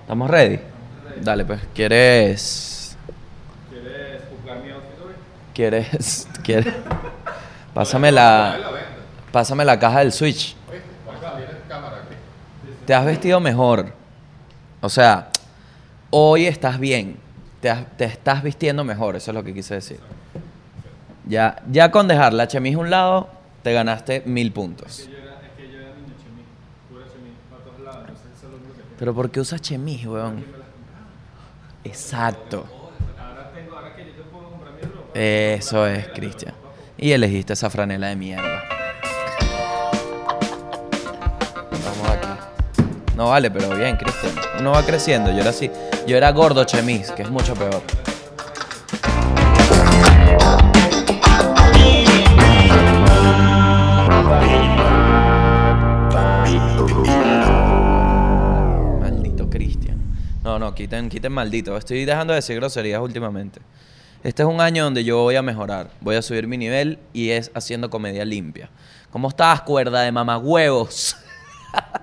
¿Estamos ready? Dale, pues. ¿Quieres. ¿Quieres juzgar mi outfit hoy? ¿Quieres. ¿Quieres. Pásame la. Pásame la caja del Switch. Te has vestido mejor. O sea, hoy estás bien. Te, has- te estás vistiendo mejor, eso es lo que quise decir. Ya, ya con dejar la chemise a un lado, te ganaste mil puntos. Es que yo era, es que yo era niño chemis, pura chemis, para todos lados, entonces eso es lo único que tengo. Pero ¿por qué usas chemise, weón? Exacto. Eso es, Cristian. Y elegiste esa franela de mierda. Vamos aquí. No vale, pero bien, Cristian. Uno va creciendo. Yo era así. Yo era gordo chemis, que es mucho peor. No, no, quiten, quiten maldito. Estoy dejando de decir groserías últimamente. Este es un año donde yo voy a mejorar. Voy a subir mi nivel y es haciendo comedia limpia. ¿Cómo estás, cuerda de mamagüevos?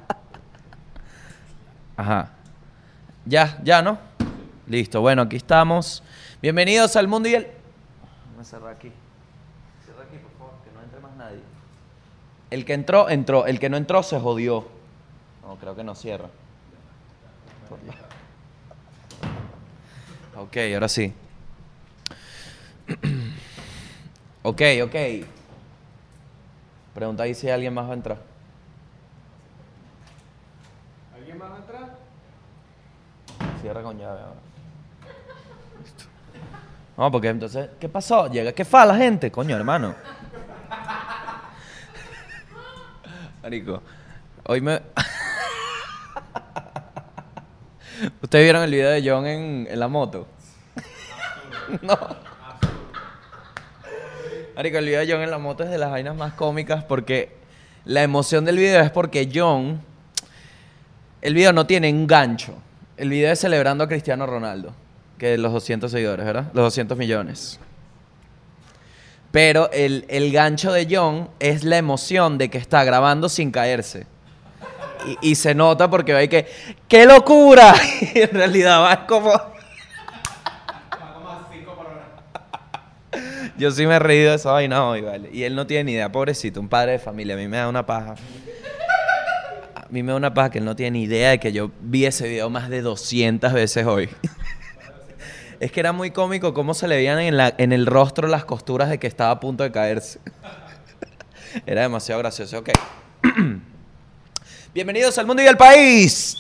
Ajá. Ya, ya, ¿no? Listo. Bueno, aquí estamos. Bienvenidos al mundo y el... Vamos a cerrar aquí. Cierra aquí, por favor, que no entre más nadie. El que entró, entró. El que no entró, se jodió. No, creo que no cierra. Ok, ahora sí. ok, ok. Pregunta ahí si alguien más va a entrar. ¿Alguien más va a entrar? Cierra con llave ahora. Listo. No, porque entonces, ¿qué pasó? Llega, ¿qué fa la gente? Coño, hermano. Marico, hoy me... ¿Ustedes vieron el video de John en, en la moto? no. Marico, el video de John en la moto es de las vainas más cómicas porque la emoción del video es porque John el video no tiene un gancho. El video es celebrando a Cristiano Ronaldo, que los 200 seguidores, ¿verdad? Los 200 millones. Pero el, el gancho de John es la emoción de que está grabando sin caerse. Y, se nota porque hay que, ¡qué locura! Y en realidad va como... Yo sí me he reído de esa vaina hoy, ¿vale? Y él no tiene ni idea, pobrecito, un padre de familia. A mí me da una paja. A mí me da una paja que él no tiene ni idea de que yo vi ese video más de 200 veces hoy. es que era muy cómico cómo se le veían en, la- en el rostro las costuras de que estaba a punto de caerse. era demasiado gracioso. Ok. Bienvenidos al mundo y al país.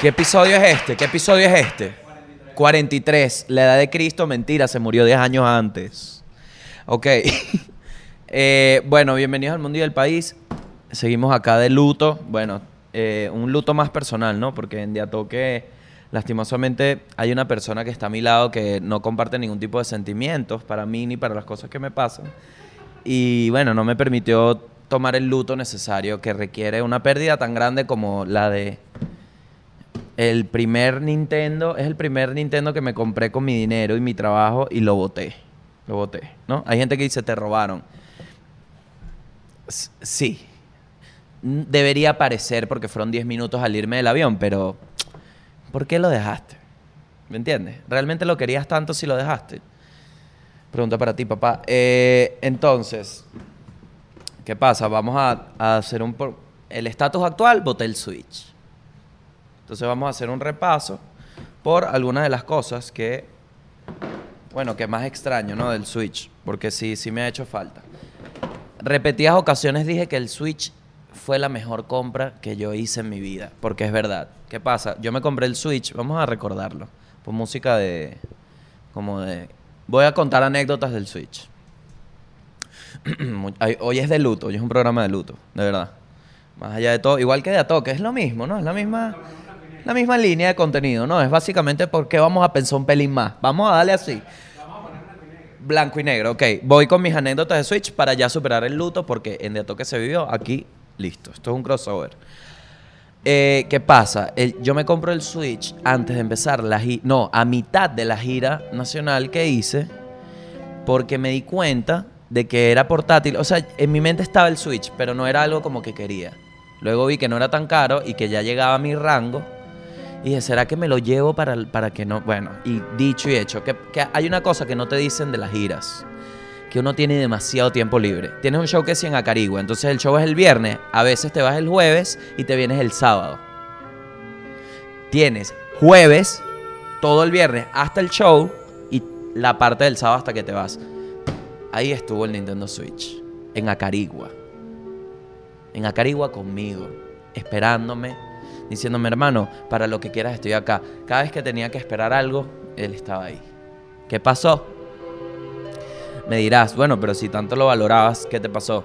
¿Qué episodio es este? ¿Qué episodio es este? 43. La edad de Cristo, mentira, se murió 10 años antes. Ok. Eh, bueno, bienvenidos al mundo y al país. Seguimos acá de luto. Bueno, eh, un luto más personal, ¿no? Porque en Diatoque, lastimosamente, hay una persona que está a mi lado que no comparte ningún tipo de sentimientos para mí ni para las cosas que me pasan. Y bueno, no me permitió tomar el luto necesario que requiere una pérdida tan grande como la de el primer Nintendo. Es el primer Nintendo que me compré con mi dinero y mi trabajo y lo boté. Lo boté, ¿no? Hay gente que dice, te robaron. Sí. Debería parecer porque fueron 10 minutos al irme del avión, pero ¿por qué lo dejaste? ¿Me entiendes? ¿Realmente lo querías tanto si lo dejaste? Pregunta para ti, papá. Eh, entonces, ¿qué pasa? Vamos a, a hacer un... El estatus actual, boté el Switch. Entonces vamos a hacer un repaso por algunas de las cosas que, bueno, que más extraño, ¿no? Del Switch, porque sí, sí me ha hecho falta. Repetidas ocasiones dije que el Switch fue la mejor compra que yo hice en mi vida, porque es verdad. ¿Qué pasa? Yo me compré el Switch, vamos a recordarlo, por música de, como de, voy a contar anécdotas del Switch. Hoy es de luto, hoy es un programa de luto, de verdad. Más allá de todo, igual que de Atoque, es lo mismo, ¿no? Es la misma, la misma línea de contenido, ¿no? Es básicamente porque vamos a pensar un pelín más. Vamos a darle así. Blanco y negro, ok. Voy con mis anécdotas de Switch para ya superar el luto porque en De Atoque se vivió, aquí, listo. Esto es un crossover. Eh, ¿Qué pasa? Yo me compro el Switch antes de empezar la gira, no, a mitad de la gira nacional que hice, porque me di cuenta de que era portátil. O sea, en mi mente estaba el Switch, pero no era algo como que quería. Luego vi que no era tan caro y que ya llegaba a mi rango. Y dije, ¿será que me lo llevo para, para que no? Bueno, y dicho y hecho, que, que hay una cosa que no te dicen de las giras. Que uno tiene demasiado tiempo libre. Tienes un show que es en Acarigua, entonces el show es el viernes. A veces te vas el jueves y te vienes el sábado. Tienes jueves, todo el viernes, hasta el show y la parte del sábado hasta que te vas. Ahí estuvo el Nintendo Switch, en Acarigua. En Acarigua conmigo, esperándome, diciéndome, hermano, para lo que quieras estoy acá. Cada vez que tenía que esperar algo, él estaba ahí. ¿Qué pasó? Me dirás, bueno, pero si tanto lo valorabas, ¿qué te pasó?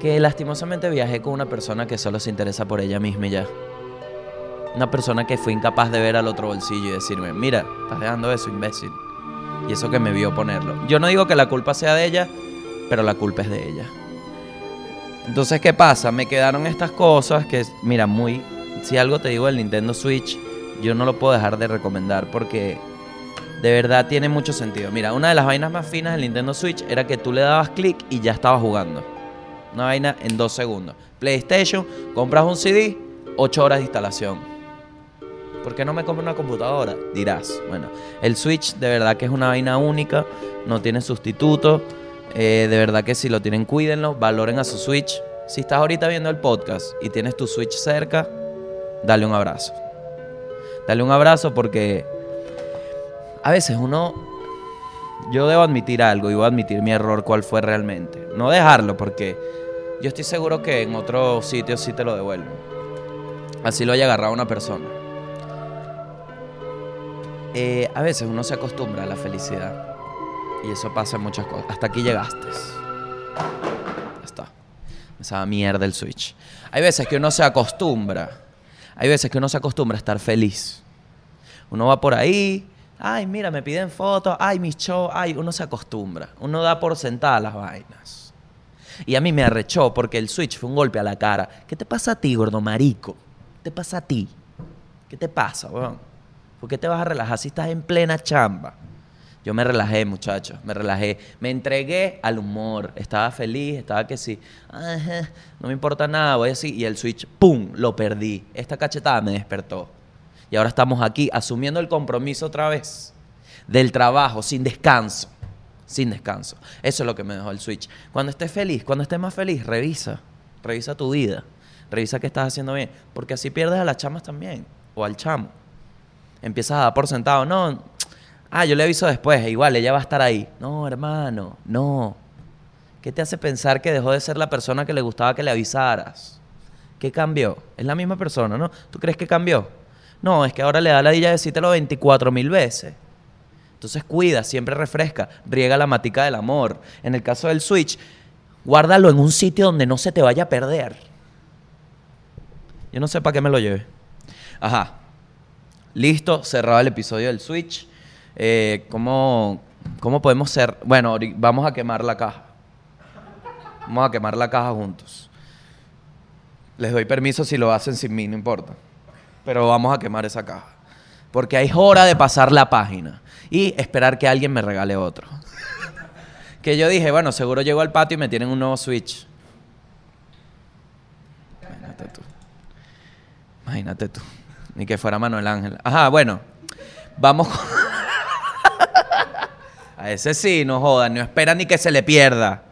Que lastimosamente viajé con una persona que solo se interesa por ella misma y ya. Una persona que fue incapaz de ver al otro bolsillo y decirme, mira, estás dejando eso, imbécil. Y eso que me vio ponerlo. Yo no digo que la culpa sea de ella, pero la culpa es de ella. Entonces, ¿qué pasa? Me quedaron estas cosas que, mira, muy... Si algo te digo del Nintendo Switch, yo no lo puedo dejar de recomendar porque de verdad tiene mucho sentido. Mira, una de las vainas más finas del Nintendo Switch era que tú le dabas clic y ya estabas jugando. Una vaina en dos segundos. PlayStation, compras un CD, ocho horas de instalación. ¿Por qué no me compro una computadora? Dirás. Bueno, el Switch de verdad que es una vaina única, no tiene sustituto. Eh, de verdad que si lo tienen, cuídenlo, valoren a su Switch. Si estás ahorita viendo el podcast y tienes tu Switch cerca, dale un abrazo. Dale un abrazo porque a veces uno, yo debo admitir algo y voy a admitir mi error cuál fue realmente. No dejarlo porque yo estoy seguro que en otros sitios sí te lo devuelven. Así lo haya agarrado una persona. Eh, a veces uno se acostumbra a la felicidad. Y eso pasa en muchas cosas. Hasta aquí llegaste. Ya está. Esa mierda el switch. Hay veces que uno se acostumbra. Hay veces que uno se acostumbra a estar feliz. Uno va por ahí. Ay, mira, me piden fotos. Ay, mis shows. Ay, uno se acostumbra. Uno da por sentada las vainas. Y a mí me arrechó porque el switch fue un golpe a la cara. ¿Qué te pasa a ti, gordo marico? ¿Qué te pasa a ti? ¿Qué te pasa, weón? ¿Por qué te vas a relajar si estás en plena chamba? Yo me relajé, muchachos, me relajé. Me entregué al humor. Estaba feliz, estaba que sí. No me importa nada, voy así. Y el switch, ¡pum! Lo perdí. Esta cachetada me despertó. Y ahora estamos aquí asumiendo el compromiso otra vez del trabajo, sin descanso. Sin descanso. Eso es lo que me dejó el switch. Cuando estés feliz, cuando estés más feliz, revisa. Revisa tu vida. Revisa qué estás haciendo bien. Porque así pierdes a las chamas también. O al chamo. Empiezas a dar por sentado. No, ah, yo le aviso después. Igual, ella va a estar ahí. No, hermano, no. ¿Qué te hace pensar que dejó de ser la persona que le gustaba que le avisaras? ¿Qué cambió? Es la misma persona, ¿no? ¿Tú crees que cambió? No, es que ahora le da la dilla decírtelo 24 mil veces. Entonces cuida, siempre refresca, riega la matica del amor. En el caso del Switch, guárdalo en un sitio donde no se te vaya a perder. Yo no sé para qué me lo lleve. Ajá. Listo, cerrado el episodio del Switch. Eh, ¿cómo, ¿Cómo podemos ser? Bueno, vamos a quemar la caja. Vamos a quemar la caja juntos. Les doy permiso si lo hacen sin mí, no importa. Pero vamos a quemar esa caja. Porque es hora de pasar la página y esperar que alguien me regale otro. que yo dije, bueno, seguro llego al patio y me tienen un nuevo Switch. Imagínate tú. Imagínate tú. Ni que fuera Manuel Ángel. Ajá, bueno. Vamos con... Ese sí, no jodan. No espera ni que se le pierda.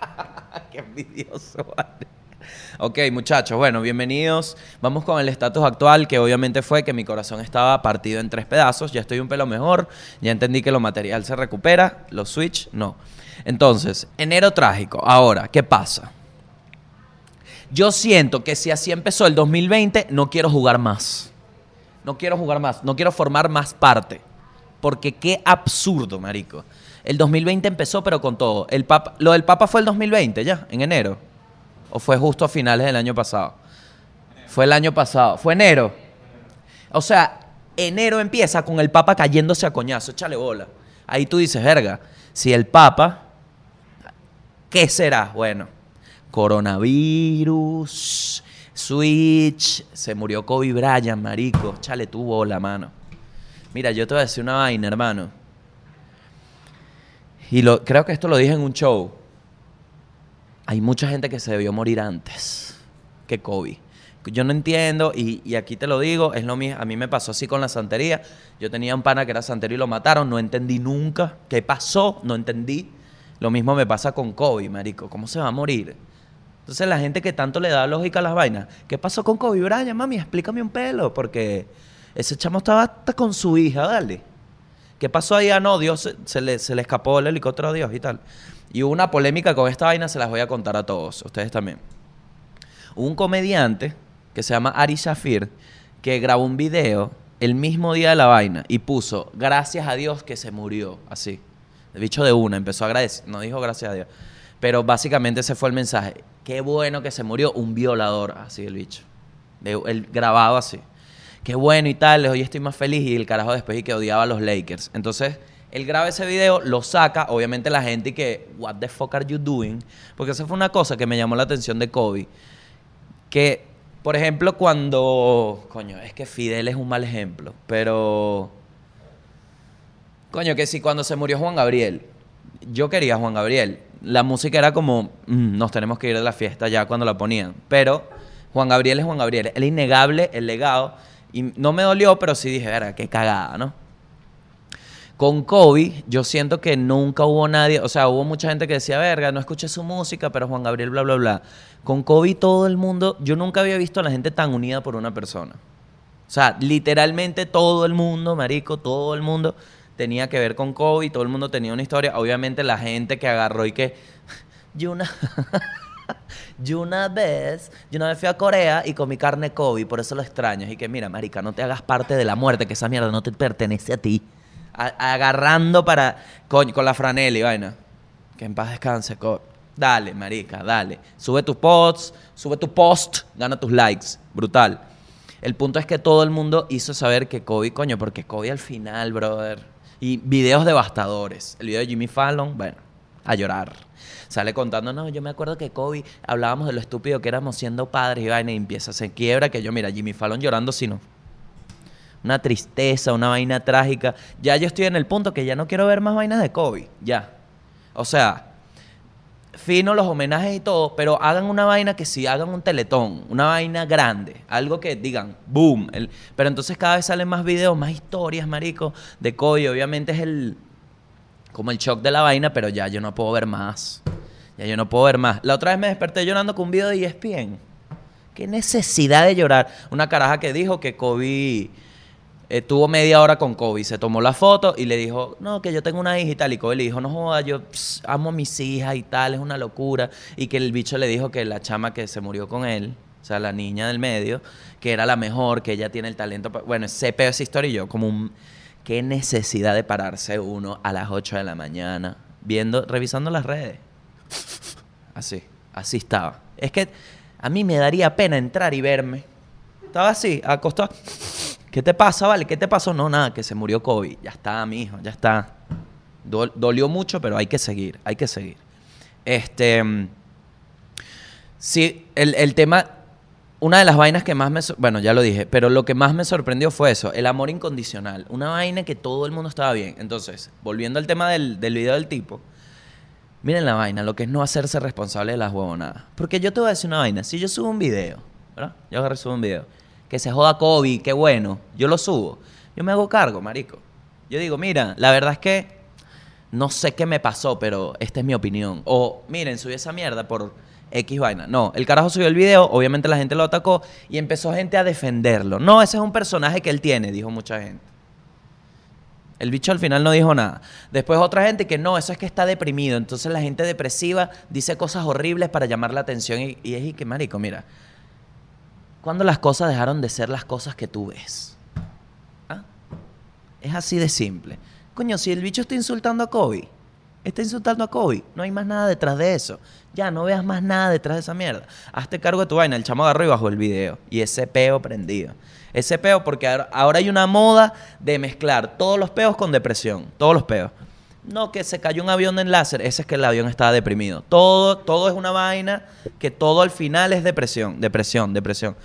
Qué envidioso, vale. Ok, muchachos, bueno, bienvenidos. Vamos con el estatus actual, que obviamente fue que mi corazón estaba partido en tres pedazos. Ya estoy un pelo mejor. Ya entendí que lo material se recupera. Los Switch, no. Entonces, enero trágico. Ahora, ¿qué pasa? Yo siento que si así empezó el 2020, no quiero jugar más. No quiero jugar más. No quiero formar más parte. Porque qué absurdo, marico. El 2020 empezó, pero con todo. El papa, lo del Papa fue el 2020, ya, en enero. ¿O fue justo a finales del año pasado? Fue el año pasado. Fue enero. O sea, enero empieza con el Papa cayéndose a coñazo. Échale bola. Ahí tú dices, verga, si el Papa, ¿qué será? Bueno, coronavirus, Switch, se murió Kobe Bryant, marico. Échale tu bola, mano. Mira, yo te voy a decir una vaina, hermano. Y lo, creo que esto lo dije en un show. Hay mucha gente que se debió morir antes. que COVID. Yo no entiendo, y, y aquí te lo digo, es lo mismo. A mí me pasó así con la santería. Yo tenía un pana que era santero y lo mataron. No entendí nunca qué pasó, no entendí. Lo mismo me pasa con COVID, marico. ¿Cómo se va a morir? Entonces la gente que tanto le da lógica a las vainas, ¿qué pasó con Kobe Bryant, mami? Explícame un pelo, porque ese chamo estaba hasta con su hija, dale. ¿Qué pasó ahí? Ah, no, Dios se, le, se le escapó el helicóptero a Dios y tal. Y hubo una polémica con esta vaina, se las voy a contar a todos, ustedes también. Hubo un comediante que se llama Ari Shafir que grabó un video el mismo día de la vaina y puso, gracias a Dios que se murió, así. El bicho de una empezó a agradecer, no dijo gracias a Dios. Pero básicamente ese fue el mensaje. Qué bueno que se murió un violador, así el bicho. El grabado así. Qué bueno y tal, hoy estoy más feliz. Y el carajo después y que odiaba a los Lakers. Entonces, él graba ese video, lo saca, obviamente la gente y que, what the fuck are you doing? Porque esa fue una cosa que me llamó la atención de Kobe. Que, por ejemplo, cuando, coño, es que Fidel es un mal ejemplo, pero, coño, que si cuando se murió Juan Gabriel, yo quería Juan Gabriel. La música era como, "Mm, nos tenemos que ir de la fiesta ya cuando la ponían. Pero Juan Gabriel es Juan Gabriel. El innegable, el legado. Y no me dolió, pero sí dije, verga, qué cagada, ¿no? Con Kobe, yo siento que nunca hubo nadie, o sea, hubo mucha gente que decía, verga, no escuché su música, pero Juan Gabriel, bla, bla, bla. Con Kobe todo el mundo, yo nunca había visto a la gente tan unida por una persona. O sea, literalmente todo el mundo, marico, todo el mundo tenía que ver con Kobe, todo el mundo tenía una historia. Obviamente la gente que agarró y que, yo una, yo una vez, yo una vez fui a Corea y comí carne Kobe, por eso lo extraño. Y que mira, marica, no te hagas parte de la muerte, que esa mierda no te pertenece a ti. Agarrando para, coño, con la franela y vaina. Que en paz descanse, Kobe. Dale, marica, dale. Sube tus posts, sube tu post, gana tus likes. Brutal. El punto es que todo el mundo hizo saber que Kobe, coño, porque Kobe al final, brother. Y videos devastadores. El video de Jimmy Fallon, bueno, a llorar. Sale contando, no, yo me acuerdo que Kobe hablábamos de lo estúpido que éramos siendo padres y vaina y empieza, se quiebra que yo, mira, Jimmy Fallon llorando, si no. Una tristeza, una vaina trágica. Ya yo estoy en el punto que ya no quiero ver más vainas de Kobe. Ya. O sea, fino los homenajes y todo, pero hagan una vaina que sí, hagan un teletón, una vaina grande, algo que digan, boom. El- pero entonces cada vez salen más videos, más historias, marico, de Kobe. Obviamente es el, como el shock de la vaina, pero ya yo no puedo ver más. Ya yo no puedo ver más. La otra vez me desperté llorando con un video de ESPN. Qué necesidad de llorar. Una caraja que dijo que Kobe eh, tuvo media hora con Kobe, se tomó la foto y le dijo, no, que yo tengo una hija y tal. Y Kobe le dijo, no joda, yo amo a mis hijas y tal, es una locura. Y que el bicho le dijo que la chama que se murió con él, o sea, la niña del medio, que era la mejor, que ella tiene el talento. Bueno, ese pedo esa historia y yo, como un, qué necesidad de pararse uno a las 8 de la mañana, viendo, revisando las redes. Así, así estaba. Es que a mí me daría pena entrar y verme. Estaba así, acostado. ¿Qué te pasa, vale? ¿Qué te pasó? No, nada, que se murió Kobe. Ya está, mi hijo, ya está. Dol- dolió mucho, pero hay que seguir, hay que seguir. Este. mm, Sí, el, el tema. Una de las vainas que más me. Bueno, ya lo dije, pero lo que más me sorprendió fue eso: el amor incondicional. Una vaina que todo el mundo estaba bien. Entonces, volviendo al tema del, del video del tipo. Miren la vaina, lo que es no hacerse responsable de las huevonadas. Porque yo te voy a decir una vaina. Si yo subo un video, ¿verdad? Yo agarro y subo un video. Que se joda Kobe, qué bueno. Yo lo subo. Yo me hago cargo, marico. Yo digo, mira, la verdad es que no sé qué me pasó, pero esta es mi opinión. O, miren, subí esa mierda por X vaina. No, el carajo subió el video, obviamente la gente lo atacó y empezó gente a defenderlo. No, ese es un personaje que él tiene, dijo mucha gente. El bicho al final no dijo nada. Después otra gente que no, eso es que está deprimido. Entonces la gente depresiva dice cosas horribles para llamar la atención y, es y que, marico, mira, ¿cuándo las cosas dejaron de ser las cosas que tú ves? ¿Ah? Es así de simple. Coño, si el bicho está insultando a Kobe, está insultando a Kobe, no hay más nada detrás de eso. Ya, no veas más nada detrás de esa mierda. Hazte cargo de tu vaina. El chamo agarró y bajó el video. Y ese peo prendido. Ese peo, porque ahora- hay una moda de mezclar todos los peos con depresión. Todos los peos. No, que se cayó un avión en láser. Ese es que el avión estaba deprimido. Todo, todo es una vaina que todo al final es depresión. Depresión, depresión.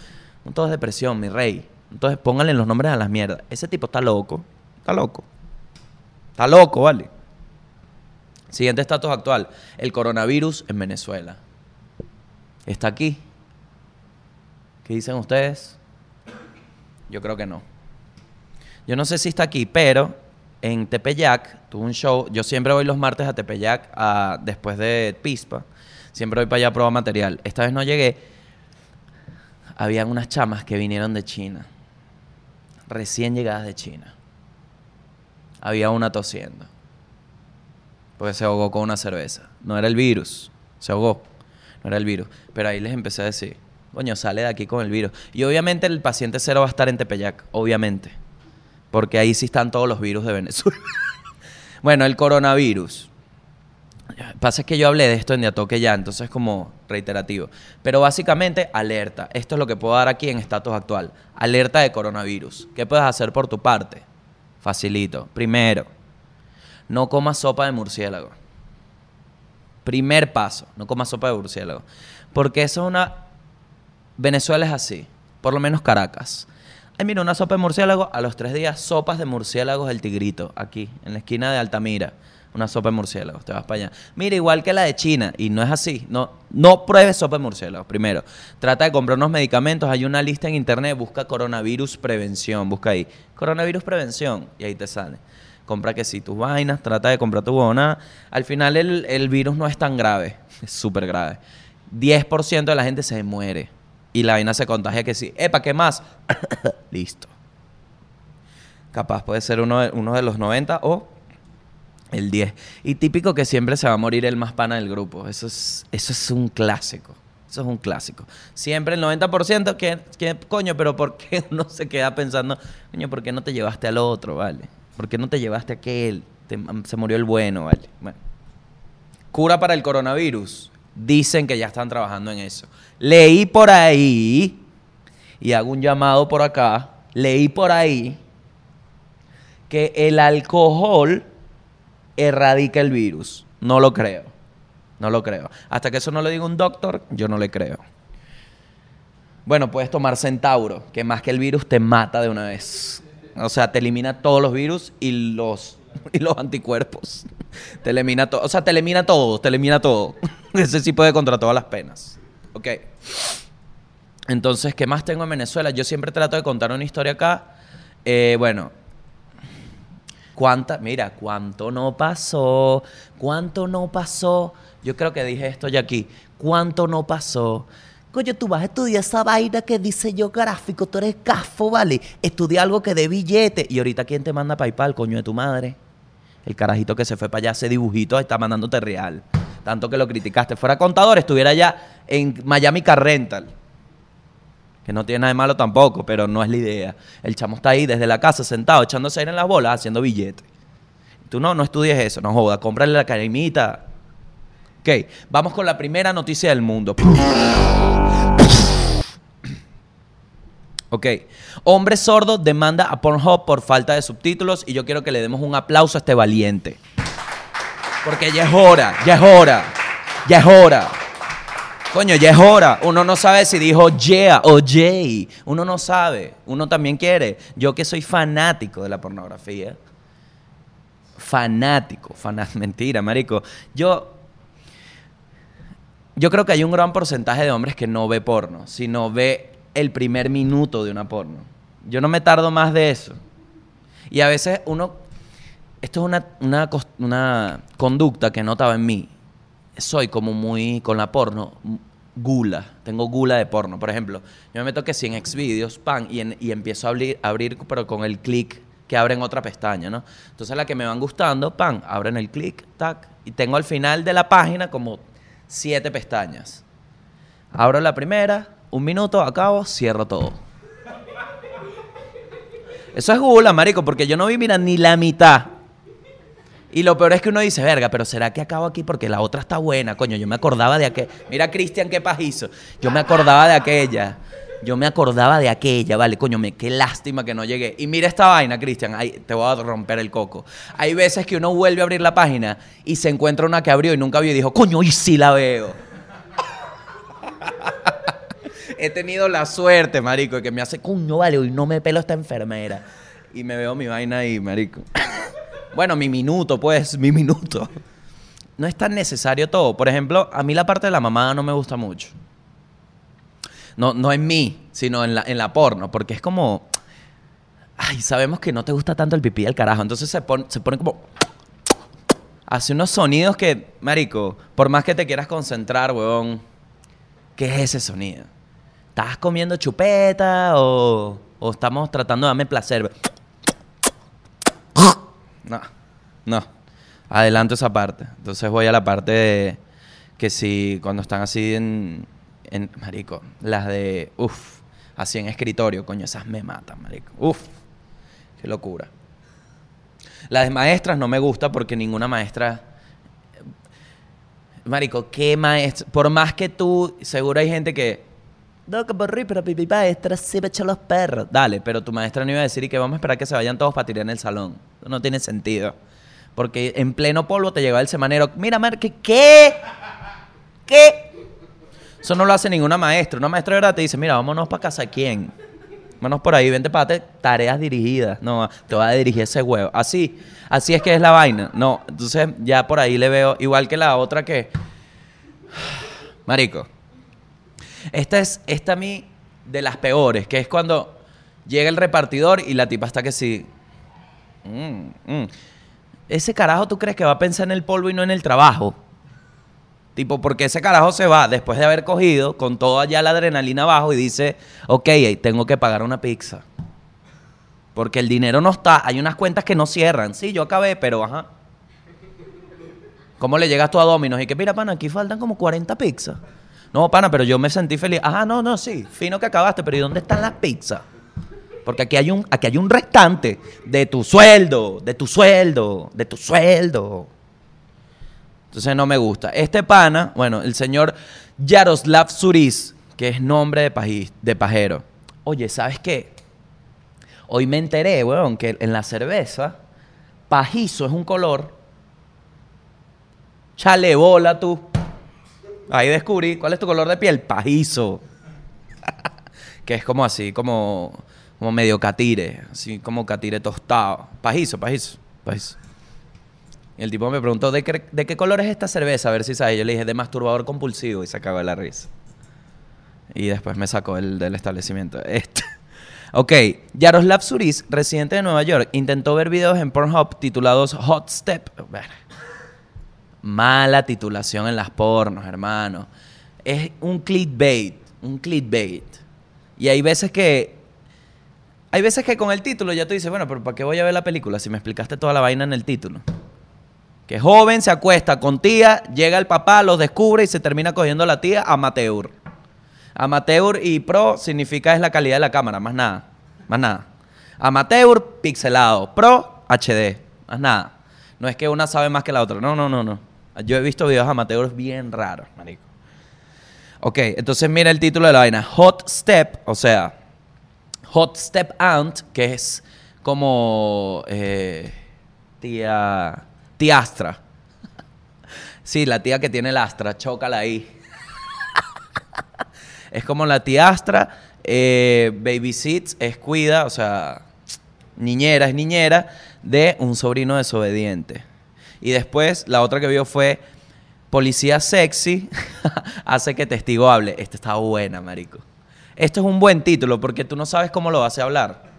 No todo es depresión, mi rey. Entonces pónganle los nombres a las mierdas. Ese tipo está loco. Está loco. Está loco, ¿vale? Siguiente estatus actual. El coronavirus en Venezuela. Está aquí. ¿Qué dicen ustedes? Yo creo que no. Yo no sé si está aquí, pero en Tepeyac tuve un show. Yo siempre voy los martes a Tepeyac después de Pispa. Siempre voy para allá a probar material. Esta vez no llegué. Habían unas chamas que vinieron de China. Recién llegadas de China. Había una tosiendo. Porque se ahogó con una cerveza. No era el virus. Se ahogó. No era el virus. Pero ahí les empecé a decir, coño, sale de aquí con el virus. Y obviamente el paciente cero va a estar en Tepeyac. Obviamente. Porque ahí sí están todos los virus de Venezuela. bueno, el coronavirus. Pasa que yo hablé de esto en Diatoque ya, entonces es como reiterativo. Pero básicamente, alerta. Esto es lo que puedo dar aquí en estatus actual. Alerta de coronavirus. ¿Qué puedes hacer por tu parte? Facilito. Primero, no comas sopa de murciélago. Primer paso, no comas sopa de murciélago. Porque eso es una... Venezuela es así, por lo menos Caracas. Ay, mira, una sopa de murciélago, a los tres días, sopas de murciélagos del Tigrito, aquí, en la esquina de Altamira. Una sopa de murciélagos, te vas para allá. Mira, igual que la de China, y no es así. No, no pruebes sopa de murciélagos, primero. Trata de comprar unos medicamentos, hay una lista en internet, busca coronavirus prevención, busca ahí. Coronavirus prevención, y ahí te sale. Compra que si tus vainas, trata de comprar tu buena. Al final el, el virus no es tan grave, es súper grave. 10% de la gente se muere y la vaina se contagia que sí. Epa, ¿qué más? Listo. Capaz puede ser uno de, uno de los 90 o el 10. Y típico que siempre se va a morir el más pana del grupo. Eso es, eso es un clásico. Eso es un clásico. Siempre el 90% que, que, coño, pero ¿por qué uno se queda pensando, coño, ¿por qué no te llevaste al otro, vale? ¿Por qué no te llevaste aquel? Te- se murió el bueno, vale. Bueno. Cura para el coronavirus. Dicen que ya están trabajando en eso. Leí por ahí, y hago un llamado por acá, leí por ahí que el alcohol erradica el virus. No lo creo. No lo creo. Hasta que eso no lo diga un doctor, yo no le creo. Bueno, puedes tomar centauro, que más que el virus te mata de una vez. O sea, te elimina todos los virus y los, y los anticuerpos. Te elimina todo. O sea, te elimina todo, te elimina todo. Ese sí puede contra todas las penas. Ok. Entonces, ¿qué más tengo en Venezuela? Yo siempre trato de contar una historia acá. Eh, bueno, ¿Cuánta? Mira, ¿cuánto no pasó? ¿Cuánto no pasó? Yo creo que dije esto ya aquí. ¿Cuánto no pasó? Coño, tú vas a estudiar esa vaina que dice yo gráfico, tú eres cafo, ¿vale? Estudia algo que dé billete. Y ahorita, ¿quién te manda PayPal, coño de tu madre? El carajito que se fue para allá, ese dibujito, está mandándote real. Tanto que lo criticaste. Fuera contador, estuviera allá en Miami Car Rental. Que no tiene nada de malo tampoco, pero no es la idea. El chamo está ahí desde la casa, sentado, echándose aire en las bolas, haciendo billetes. Tú no, no estudies eso, no jodas, cómprale la carimita. Ok, vamos con la primera noticia del mundo. Ok, hombre sordo demanda a Pornhub por falta de subtítulos y yo quiero que le demos un aplauso a este valiente. Porque ya es hora, ya es hora, ya es hora. Coño, ya es hora. Uno no sabe si dijo yeah o Jay. Uno no sabe. Uno también quiere. Yo que soy fanático de la pornografía. Fanático. Faná- Mentira, marico. Yo... Yo creo que hay un gran porcentaje de hombres que no ve porno, sino ve el primer minuto de una porno. Yo no me tardo más de eso. Y a veces uno... Esto es una, una, conducta que notaba en mí soy como muy con la porno gula tengo gula de porno por ejemplo yo me meto que si en Xvideos pan y, en- y empiezo a abrir, abrir pero con el clic que abre en otra pestaña no entonces la que me van gustando pan abren el clic tac y tengo al final de la página como siete pestañas abro la primera un minuto acabo cierro todo eso es gula marico porque yo no vi mira ni la mitad y lo peor es que uno dice, verga, pero ¿será que acabo aquí? Porque la otra está buena, coño. Yo me acordaba de aquella. Mira, Cristian, qué pajizo. Yo me acordaba de aquella. Yo me acordaba de aquella, vale, coño, me, qué lástima que no llegué. Y mira esta vaina, Cristian, te voy a romper el coco. Hay veces que uno vuelve a abrir la página y se encuentra una que abrió y nunca vio y dijo, coño, y sí la veo. He tenido la suerte, marico, de que me hace, coño, vale, hoy no me pelo esta enfermera. Y me veo mi vaina ahí, marico. Bueno, mi minuto, pues, mi minuto. No es tan necesario todo. Por ejemplo, a mí la parte de la mamada no me gusta mucho. No, no en mí, sino en la, en la porno, porque es como... Ay, sabemos que no te gusta tanto el pipí del carajo, entonces se pone, se pone como... Hace unos sonidos que, marico, por más que te quieras concentrar, huevón, ¿qué es ese sonido? ¿Estás comiendo chupeta o, o estamos tratando de darme placer? No, no. Adelanto esa parte. Entonces voy a la parte de que si cuando están así en, marico, las de, uff, así en escritorio, coño, esas me matan, marico. Uff, qué locura. Las de maestras no me gusta porque ninguna maestra... Marico, qué maestra... Por más que tú, seguro hay gente que... No, que por pero mi maestra sí me echó los perros. Dale, pero tu maestra no iba a decir que vamos a esperar que se vayan todos para tirar en el salón. No tiene sentido. Porque en pleno polvo te llegaba el semanero. Mira, Mar, ¿qué? ¿Qué? ¿Qué? Eso no lo hace ninguna maestra. Una maestra de verdad te dice, mira, vámonos para casa. ¿Quién? Vámonos por ahí, vente para tareas dirigidas. No, te va a dirigir ese huevo. Así, así es que es la vaina. No, entonces ya por ahí le veo, igual que la otra que... Marico. Esta es, esta a mí, de las peores, que es cuando llega el repartidor y la tipa está que sí... Mm, mm. Ese carajo, ¿tú crees que va a pensar en el polvo y no en el trabajo? Tipo, porque ese carajo se va después de haber cogido con toda ya la adrenalina abajo y dice, ok, tengo que pagar una pizza. Porque el dinero no está, hay unas cuentas que no cierran. Sí, yo acabé, pero ajá. ¿Cómo le llegas tú a Dominos? Y que, mira, pana, aquí faltan como 40 pizzas. No, pana, pero yo me sentí feliz. Ajá, no, no, sí, fino que acabaste, pero ¿y dónde están las pizzas? Porque aquí hay un, aquí hay un restante de tu sueldo, de tu sueldo, de tu sueldo. Entonces no me gusta. Este pana, bueno, el señor Yaroslav Suris, que es nombre de, de pajero. Oye, ¿sabes qué? Hoy me enteré, weón, que en la cerveza, pajizo es un color. Chale bola tú. Ahí descubrí cuál es tu color de piel. Pajizo. que es como así, como, como medio catire. Así como catire tostado. Pajizo, pajizo, pajizo. El tipo me preguntó, ¿de qué, ¿de qué color es esta cerveza? A ver si sabe. Yo le dije, de masturbador compulsivo. Y se acabó la risa. Y después me sacó el del establecimiento. Este. Ok, Yaroslav Suris, residente de Nueva York, intentó ver videos en Pornhub titulados Hot Step. Mala titulación en las pornos, hermano. Es un clickbait, un clickbait. Y hay veces que hay veces que con el título ya tú dices, bueno, pero ¿para qué voy a ver la película si me explicaste toda la vaina en el título? Que joven se acuesta con tía, llega el papá, los descubre y se termina cogiendo la tía amateur. Amateur y pro significa es la calidad de la cámara, más nada. Más nada. Amateur, pixelado. Pro, HD. Más nada. No es que una sabe más que la otra. No, no, no, no. Yo he visto videos amateurs bien raros, marico. Ok, entonces mira el título de la vaina. Hot Step, o sea, Hot Step Aunt, que es como eh, tía, tía Astra. Sí, la tía que tiene el Astra, chócala ahí. es como la tía Astra, eh, Baby es cuida, o sea, niñera es niñera de un sobrino desobediente. Y después la otra que vio fue Policía Sexy hace que testigo hable. Esta está buena, marico. Esto es un buen título porque tú no sabes cómo lo hace hablar.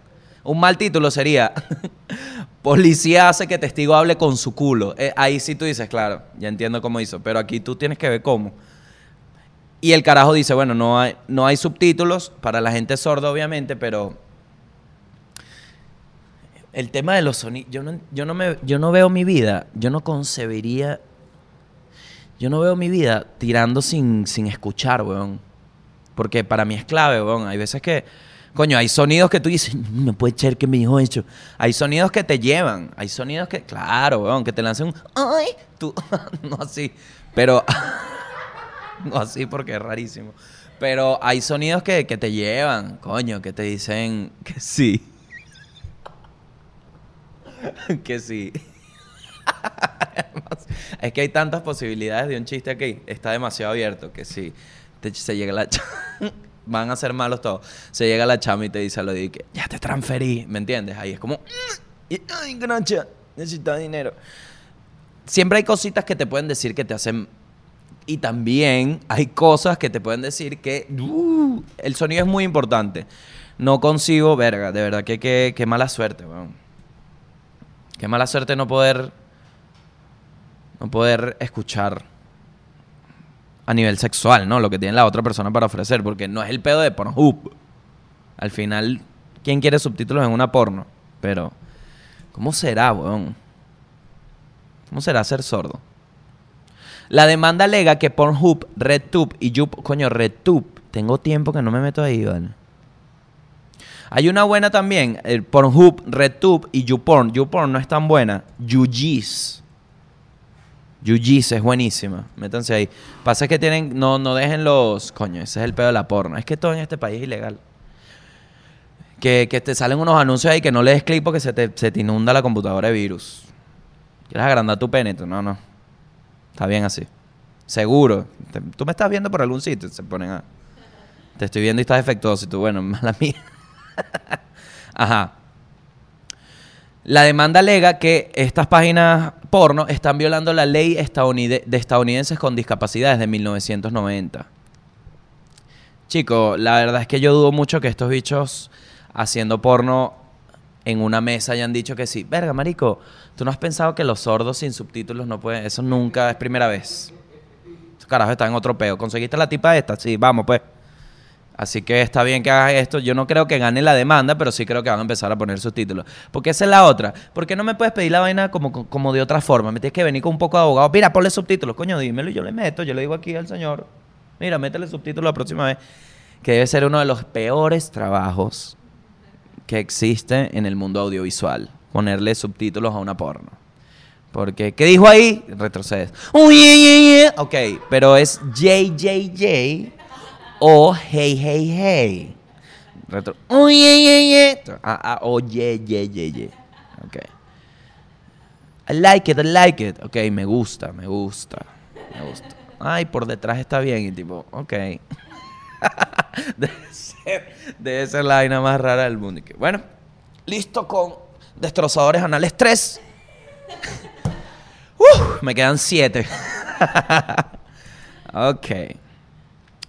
Un mal título sería Policía hace que testigo hable con su culo. Eh, ahí sí tú dices, claro, ya entiendo cómo hizo, pero aquí tú tienes que ver cómo. Y el carajo dice, bueno, no hay, no hay subtítulos para la gente sorda, obviamente, pero el tema de los sonidos, yo no, yo, no me, yo no veo mi vida, yo no concebiría, yo no veo mi vida tirando sin, sin escuchar, weón. Porque para mí es clave, weón. Hay veces que, coño, hay sonidos que tú dices, no puede ser que me dijo eso. Hay sonidos que te llevan, hay sonidos que, claro, weón, que te lancen un, ay, tú, no así, pero, no así porque es rarísimo. Pero hay sonidos que, que te llevan, coño, que te dicen que sí. que sí. es que hay tantas posibilidades de un chiste aquí. Está demasiado abierto que sí. Te- se llega la Van a ser malos todos. Se llega la chama y te dice lo que ya te transferí. ¿Me entiendes? Ahí es como. "Mm, Ay, gracias. Necesito dinero. Siempre hay cositas que te pueden decir que te hacen Y también hay cosas que te pueden decir que uh, el sonido es muy importante. No consigo, verga, de verdad que que- qué mala suerte, weón. Qué mala suerte no poder no poder escuchar a nivel sexual, ¿no? Lo que tiene la otra persona para ofrecer, porque no es el pedo de Pornhub. Al final, ¿quién quiere subtítulos en una porno? Pero, ¿cómo será, weón? ¿Cómo será ser sordo? La demanda alega que Pornhub, RedTube y YouTube... Coño, RedTube. Tengo tiempo que no me meto ahí, ¿vale? Hay una buena también. El Pornhub, RedTube y YouPorn. YouPorn no es tan buena. YouGeez. YouGeez es buenísima. Métanse ahí. Pasa que tienen... No, no dejen los... Coño, ese es el pedo de la porno. Es que todo en este país es ilegal. Que, que te salen unos anuncios ahí que no le des clic porque se te, se te inunda la computadora de virus. ¿Quieres agrandar tu pene? No, no. Está bien así. Seguro. Tú me estás viendo por algún sitio. Se ponen a... Te estoy viendo y estás defectuoso. Y tú, bueno, mala mía. Ajá. La demanda alega que estas páginas porno están violando la ley de estadounidenses con discapacidades de 1990. Chico, la verdad es que yo dudo mucho que estos bichos haciendo porno en una mesa hayan dicho que sí. Verga, marico, ¿tú no has pensado que los sordos sin subtítulos no pueden? Eso nunca es primera vez. Estos carajos están en otro peo. ¿Conseguiste la tipa esta? Sí, vamos pues. Así que está bien que hagas esto. Yo no creo que gane la demanda, pero sí creo que van a empezar a poner subtítulos. Porque esa es la otra. ¿Por qué no me puedes pedir la vaina como, como de otra forma? Me tienes que venir con un poco de abogado. Mira, ponle subtítulos. Coño, dímelo y yo le meto. Yo le digo aquí al señor. Mira, métele subtítulos la próxima vez. Que debe ser uno de los peores trabajos que existe en el mundo audiovisual. Ponerle subtítulos a una porno. Porque, ¿qué dijo ahí? Retrocedes. Uy, ye, ye, ye. Ok, pero es JJJ o Hey Hey Hey. Retro. Uy, ye, ye. Ah, ah, o ye, ye, ye. Ok. I like it, I like it. Ok, me gusta, me gusta. Me gusta. Ay, por detrás está bien. Y tipo, ok. debe, ser, debe la vaina más rara del mundo. Bueno, listo con destrozadores anales 3. Uf, me quedan 7. ok.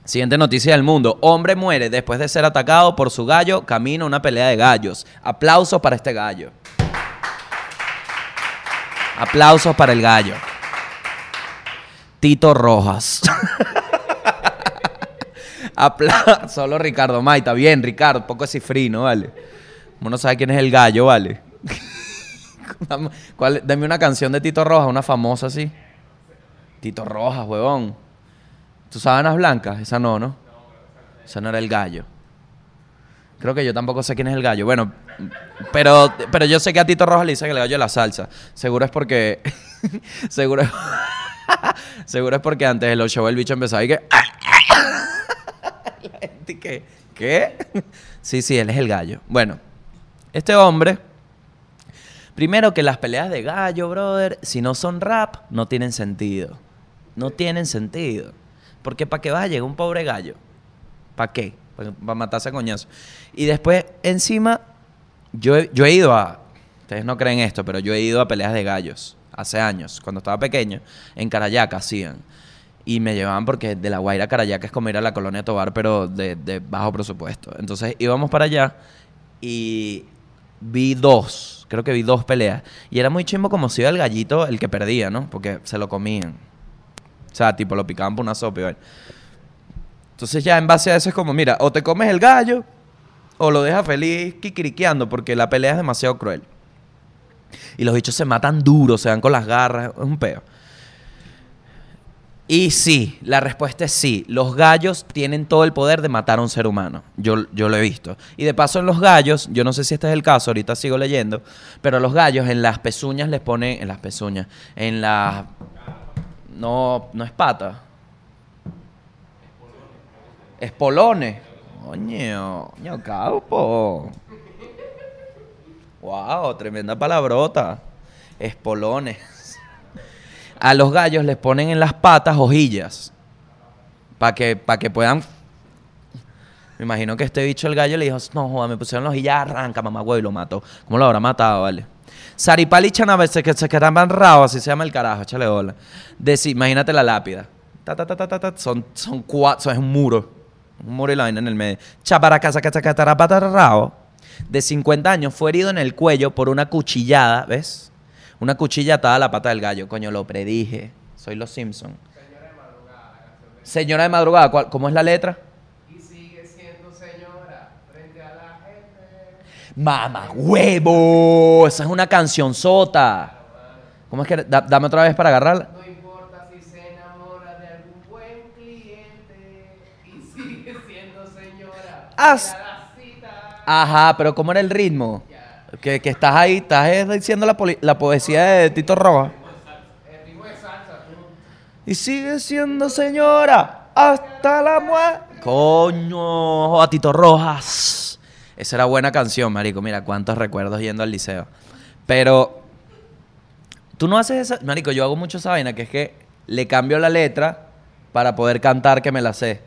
Siguiente noticia del mundo. Hombre muere después de ser atacado por su gallo. Camino a una pelea de gallos. Aplausos para este gallo. Aplausos para el gallo. Tito Rojas. Solo Ricardo Maita. Bien, Ricardo. Poco cifrino, ¿vale? Uno no sabe quién es el gallo, ¿vale? ¿Cuál? Dame una canción de Tito Rojas, una famosa así. Tito Rojas, huevón. ¿Tus sábanas blancas? Esa no, ¿no? Esa no era el gallo. Creo que yo tampoco sé quién es el gallo. Bueno, pero, pero yo sé que a Tito Rojas le dicen el gallo de la salsa. Seguro es porque... seguro es... seguro es porque antes de los shows el bicho empezaba y que... La gente que... ¿Qué? sí, sí, él es el gallo. Bueno, este hombre... Primero que las peleas de gallo, brother, si no son rap, no tienen sentido. No tienen sentido. Porque ¿para qué vas a llegar un pobre gallo? ¿Para qué? Para matarse a coñazo. Y después, encima, yo he, yo he ido a... Ustedes no creen esto, pero yo he ido a peleas de gallos. Hace años, cuando estaba pequeño. En Carayaca hacían. Y me llevaban porque de La Guaira a Carayaca es como ir a la colonia Tobar, pero de, de bajo presupuesto. Entonces íbamos para allá y vi dos. Creo que vi dos peleas. Y era muy chimbo como si iba el gallito el que perdía, ¿no? Porque se lo comían. O sea, tipo, lo picaban por una sopa y. Entonces ya en base a eso es como, mira, o te comes el gallo o lo dejas feliz kikiriqueando porque la pelea es demasiado cruel. Y los bichos se matan duro, se dan con las garras, es un peo. Y sí, la respuesta es sí. Los gallos tienen todo el poder de matar a un ser humano. Yo, yo lo he visto. Y de paso en los gallos, yo no sé si este es el caso, ahorita sigo leyendo, pero los gallos en las pezuñas les ponen, en las pezuñas, en las... No, no es pata. Espolones. Coño, coño, caupo. Wow, tremenda palabrota. Espolones. A los gallos les ponen en las patas hojillas. Para que, pa que puedan. Me imagino que este bicho, el gallo, le dijo: No, joda, me pusieron la hojilla, arranca, mamá, güey, lo mató. ¿Cómo lo habrá matado, vale? Saripali Chanabese, que se quedaban rao, así se llama el carajo, échale bola. Deci- imagínate la lápida. Ta, ta, ta, ta, ta, ta. Son, son cuatro, es un muro. Un muro y la vaina en el medio. Chaparacasacatarapatarrao, de 50 años, fue herido en el cuello por una cuchillada, ¿ves? Una cuchilla atada a la pata del gallo. Coño, lo predije. Soy los Simpson. Señora de madrugada, ¿cuál- ¿cómo es la letra? Y sigue siendo señora frente a la gente. Mamá, huevo. Esa es una canción sota. ¿Cómo es que? da- dame otra vez para agarrarla. No importa si se enamora de algún buen cliente. Y sigue siendo señora. Cita. Ajá, pero ¿cómo era el ritmo? Que, que estás ahí, estás eh, diciendo la, poesía de Tito Roja. El ritmo de salsa. tú. Y sigue siendo señora hasta la muerte. Coño, a Tito Rojas. Esa era buena canción, marico. Mira cuántos recuerdos yendo al liceo. Pero tú no haces esa, marico. Yo hago mucho esa vaina que es que le cambio la letra para poder cantar que me la sé.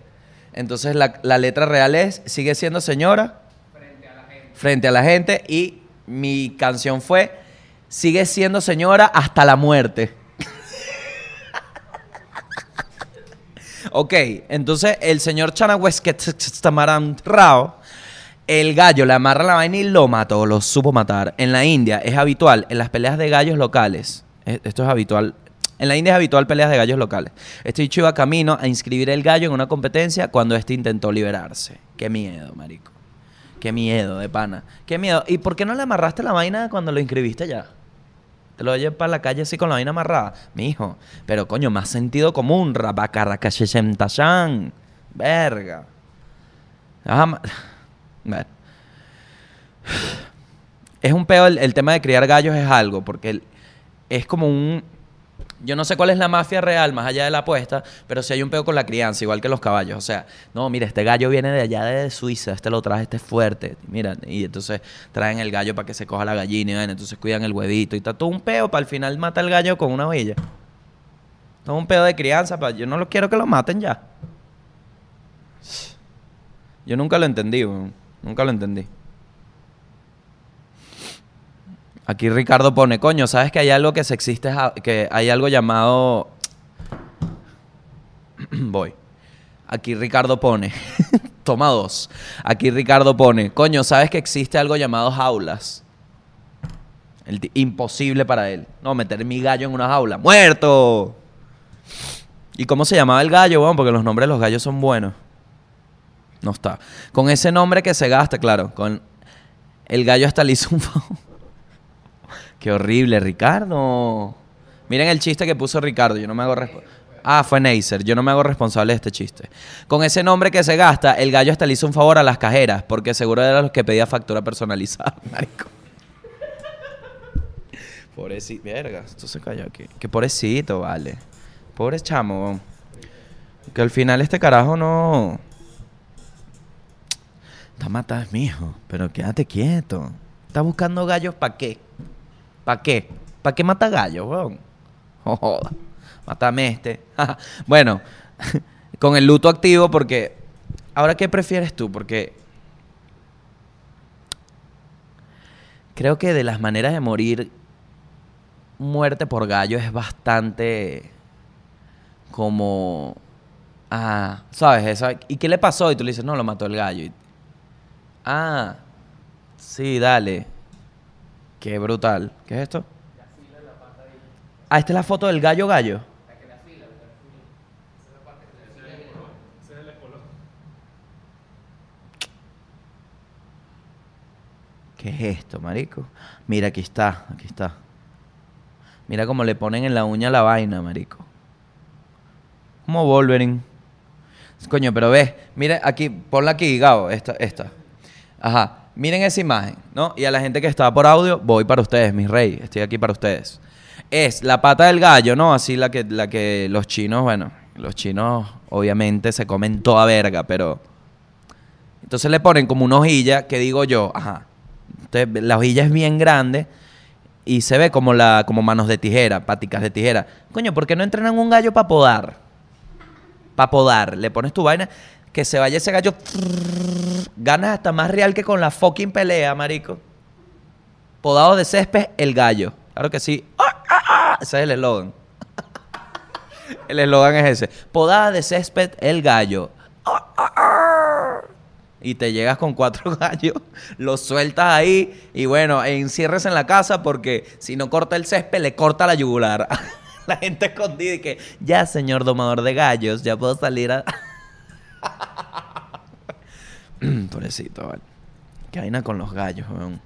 Entonces la, la letra real es sigue siendo señora Frente a la gente. frente a la gente y mi canción fue sigue siendo señora hasta la muerte. ok, entonces el señor Chanagüesquetamaram Rao, el gallo le amarra la vaina y lo mató, lo supo matar. En la India es habitual, en las peleas de gallos locales, eh, esto es habitual. En la India es habitual peleas de gallos locales. Este dicho iba camino a inscribir el gallo en una competencia cuando este intentó liberarse. Qué miedo, marico. Qué miedo, de pana. Qué miedo. ¿Y por qué no le amarraste la vaina cuando lo inscribiste ya? Te lo llevas para la calle así con la vaina amarrada. Mijo. Pero coño, más sentido común. Rabacarracachechemtachan. Verga. Ma- Es un peo el, el tema de criar gallos es algo, porque es como un... Yo no sé cuál es la mafia real, más allá de la apuesta, pero sí hay un peo con la crianza, igual que los caballos. O sea, no, mira, este gallo viene de allá de Suiza, este lo traje, este es fuerte. Mira, y entonces traen el gallo para que se coja la gallina, y bueno, entonces cuidan el huevito y está todo un peo para al final mata el gallo con una ovilla. Todo un peo de crianza, pa- yo no lo quiero que lo maten ya. Yo nunca lo entendí. Nunca lo entendí. Aquí Ricardo pone, coño, ¿sabes que hay algo que se existe, que hay algo llamado... Voy. Aquí Ricardo pone, toma dos. Aquí Ricardo pone, coño, ¿sabes que existe algo llamado jaulas? El imposible para él. No, meter mi gallo en una jaula. ¡Muerto! ¿Y cómo se llamaba el gallo? Bueno, porque los nombres de los gallos son buenos. No está. Con ese nombre que se gasta, claro. Con el gallo hasta le hizo un favor. Qué horrible, Ricardo. Miren el chiste que puso Ricardo. Yo no me hago responsable. Ah, fue Neisser. Yo no me hago responsable de este chiste. Con ese nombre que se gasta, el gallo hasta le hizo un favor a las cajeras, porque seguro era los que pedía factura personalizada, marico. Pobrecito. Verga, esto se cayó aquí. Qué pobrecito, vale. Pobre chamo. Que al final este carajo no. Está matado, mijo. Pero quédate quieto. Está buscando gallos para qué? ¿Para qué? ¿Para qué mata gallos, weón? Joda. Mátame este. bueno, con el luto activo, porque. Ahora, ¿qué prefieres tú? Porque. Creo que de las maneras de morir, muerte por gallo es bastante. Como. Ah, ¿sabes? Esa- ¿Y qué le pasó? Y tú le dices, no, lo mató el gallo. Ah, sí, dale. Qué brutal. ¿Qué es esto? Ah, esta es la foto del gallo gallo. ¿Qué es esto, marico? Mira, aquí está, aquí está. Mira cómo le ponen en la uña la vaina, marico. Como Wolverine. Coño, pero ves, mira aquí, ponla aquí, Gabo, esta, esta. Ajá, miren esa imagen, ¿no? Y a la gente que está por audio, voy para ustedes, mis reyes, estoy aquí para ustedes. Es la pata del gallo, ¿no? Así la que, la que los chinos, bueno, los chinos obviamente se comen toda verga, pero... Entonces le ponen como una hojilla que digo yo, ajá. Entonces, la hojilla es bien grande y se ve como, la, como manos de tijera, paticas de tijera. Coño, ¿por qué no entrenan un gallo para podar? Para podar. Le pones tu vaina, que se vaya ese gallo. Ganas hasta más real que con la fucking pelea, marico. Podado de césped, el gallo. Claro que sí. ¡Ah, ah, ah! Ese es el eslogan. El eslogan es ese. Podada de césped, el gallo. Y te llegas con cuatro gallos, los sueltas ahí y bueno, encierres en la casa porque si no corta el césped, le corta la yugular. la gente escondida y que, ya señor domador de gallos, ya puedo salir a... Pobrecito, vale. Qué vaina con los gallos, weón.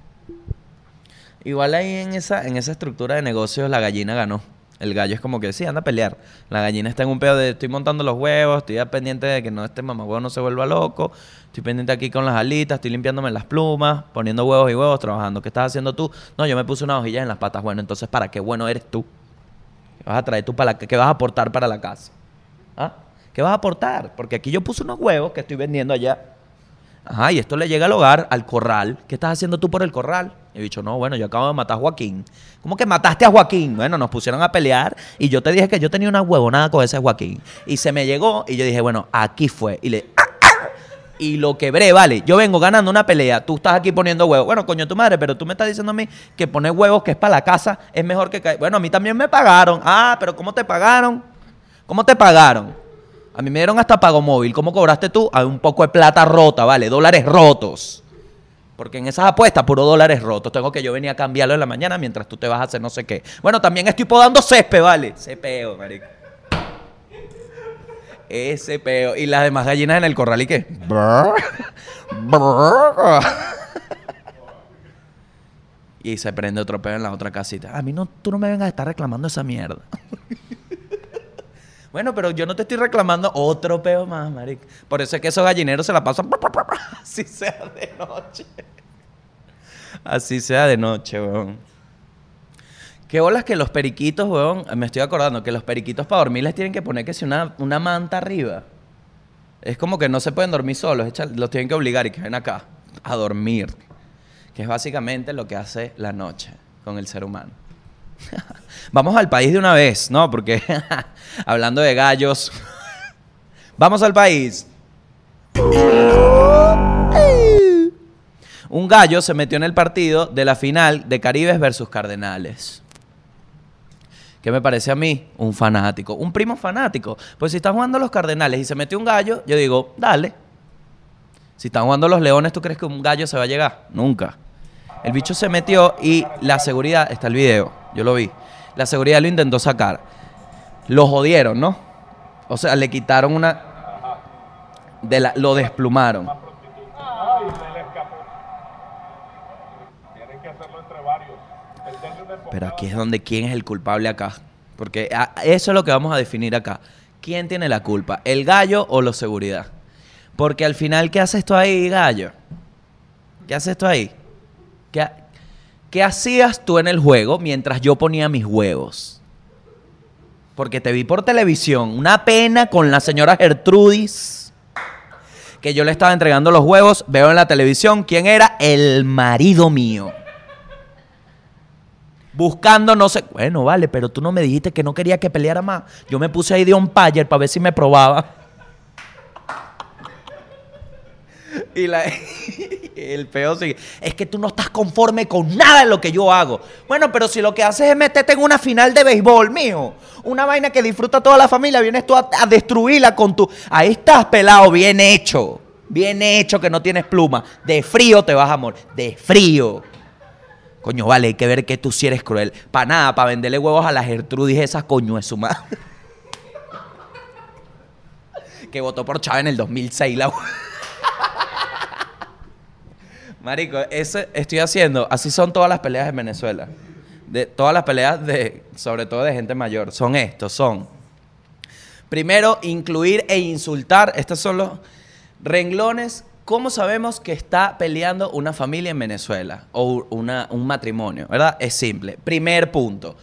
Igual ahí en esa, en esa estructura de negocios la gallina ganó. El gallo es como que sí, anda a pelear. La gallina está en un pedo de estoy montando los huevos, estoy pendiente de que no este mamagüevo no se vuelva loco, estoy pendiente aquí con las alitas, estoy limpiándome las plumas, poniendo huevos y huevos, trabajando. ¿Qué estás haciendo tú? No, yo me puse una hojilla en las patas. Bueno, entonces, ¿para qué bueno eres tú? ¿Qué vas a traer tú para la, qué vas a aportar para la casa? ¿Ah? ¿Qué vas a aportar? Porque aquí yo puse unos huevos que estoy vendiendo allá. Ajá, y esto le llega al hogar, al corral. ¿Qué estás haciendo tú por el corral? He dicho, no, bueno, yo acabo de matar a Joaquín. ¿Cómo que mataste a Joaquín? Bueno, nos pusieron a pelear y yo te dije que yo tenía una huevonada con ese Joaquín. Y se me llegó y yo dije, bueno, aquí fue. Y le... Y lo quebré, vale. Yo vengo ganando una pelea, tú estás aquí poniendo huevos. Bueno, coño, tu madre, pero tú me estás diciendo a mí que poner huevos que es para la casa es mejor que... Bueno, a mí también me pagaron. Ah, pero ¿cómo te pagaron? ¿Cómo te pagaron? A mí me dieron hasta pago móvil. ¿Cómo cobraste tú? Hay un poco de plata rota, ¿vale? Dólares rotos. Porque en esas apuestas, puro dólares rotos. Tengo que yo venir a cambiarlo en la mañana mientras tú te vas a hacer no sé qué. Bueno, también estoy podando césped, ¿vale? Ese peo, marico. Ese peo. Y las demás gallinas en el corral, ¿y qué? Y se prende otro peo en la otra casita. A mí no, tú no me vengas a estar reclamando esa mierda. Bueno, pero yo no te estoy reclamando otro peo más, marico. Por eso es que esos gallineros se la pasan así sea de noche. Así sea de noche, weón. Qué bolas que los periquitos, weón. Me estoy acordando que los periquitos para dormir les tienen que poner que si una, una manta arriba. Es como que no se pueden dormir solos. Los tienen que obligar y que ven acá a dormir. Que es básicamente lo que hace la noche con el ser humano. Vamos al país de una vez, ¿no? Porque hablando de gallos, vamos al país. Un gallo se metió en el partido de la final de Caribes versus Cardenales. ¿Qué me parece a mí? Un fanático, un primo fanático. Pues si están jugando los Cardenales y se metió un gallo, yo digo, dale. Si están jugando los Leones, ¿tú crees que un gallo se va a llegar? Nunca. El bicho se metió y la seguridad, está el video, yo lo vi. La seguridad lo intentó sacar. Lo jodieron, ¿no? O sea, le quitaron una. De la, lo desplumaron. Pero aquí es donde quién es el culpable acá. Porque a- eso es lo que vamos a definir acá. ¿Quién tiene la culpa? ¿El gallo o los seguridad? Porque al final, ¿qué haces tú ahí, gallo? ¿Qué haces tú ahí? ¿Qué, qué hacías tú en el juego mientras yo ponía mis huevos? Porque te vi por televisión. Una pena con la señora Gertrudis. Que yo le estaba entregando los huevos. Veo en la televisión quién era el marido mío. Buscando no sé. Bueno, vale, pero tú no me dijiste que no quería que peleara más. Yo me puse ahí de umpire para ver si me probaba. Y el peo sigue. Es que tú no estás conforme con nada de lo que yo hago. Bueno, pero si lo que haces es meterte en una final de béisbol, mijo. Una vaina que disfruta toda la familia. Vienes tú a, destruirla con tu. Ahí estás, pelado, bien hecho. Bien hecho que no tienes pluma. De frío te vas a morir. De frío. Coño, vale, hay que ver que tú sí eres cruel. Para nada, para venderle huevos a la Gertrudis esa coño de su madre. que votó por Chávez en el 2006 la Marico, eso estoy haciendo. Así son todas las peleas en Venezuela. De, todas las peleas de, sobre todo de gente mayor. Son estos, son. Primero, incluir e insultar. Estos son los renglones. ¿Cómo sabemos que está peleando una familia en Venezuela? O una- un matrimonio, ¿verdad? Es simple. Primer punto.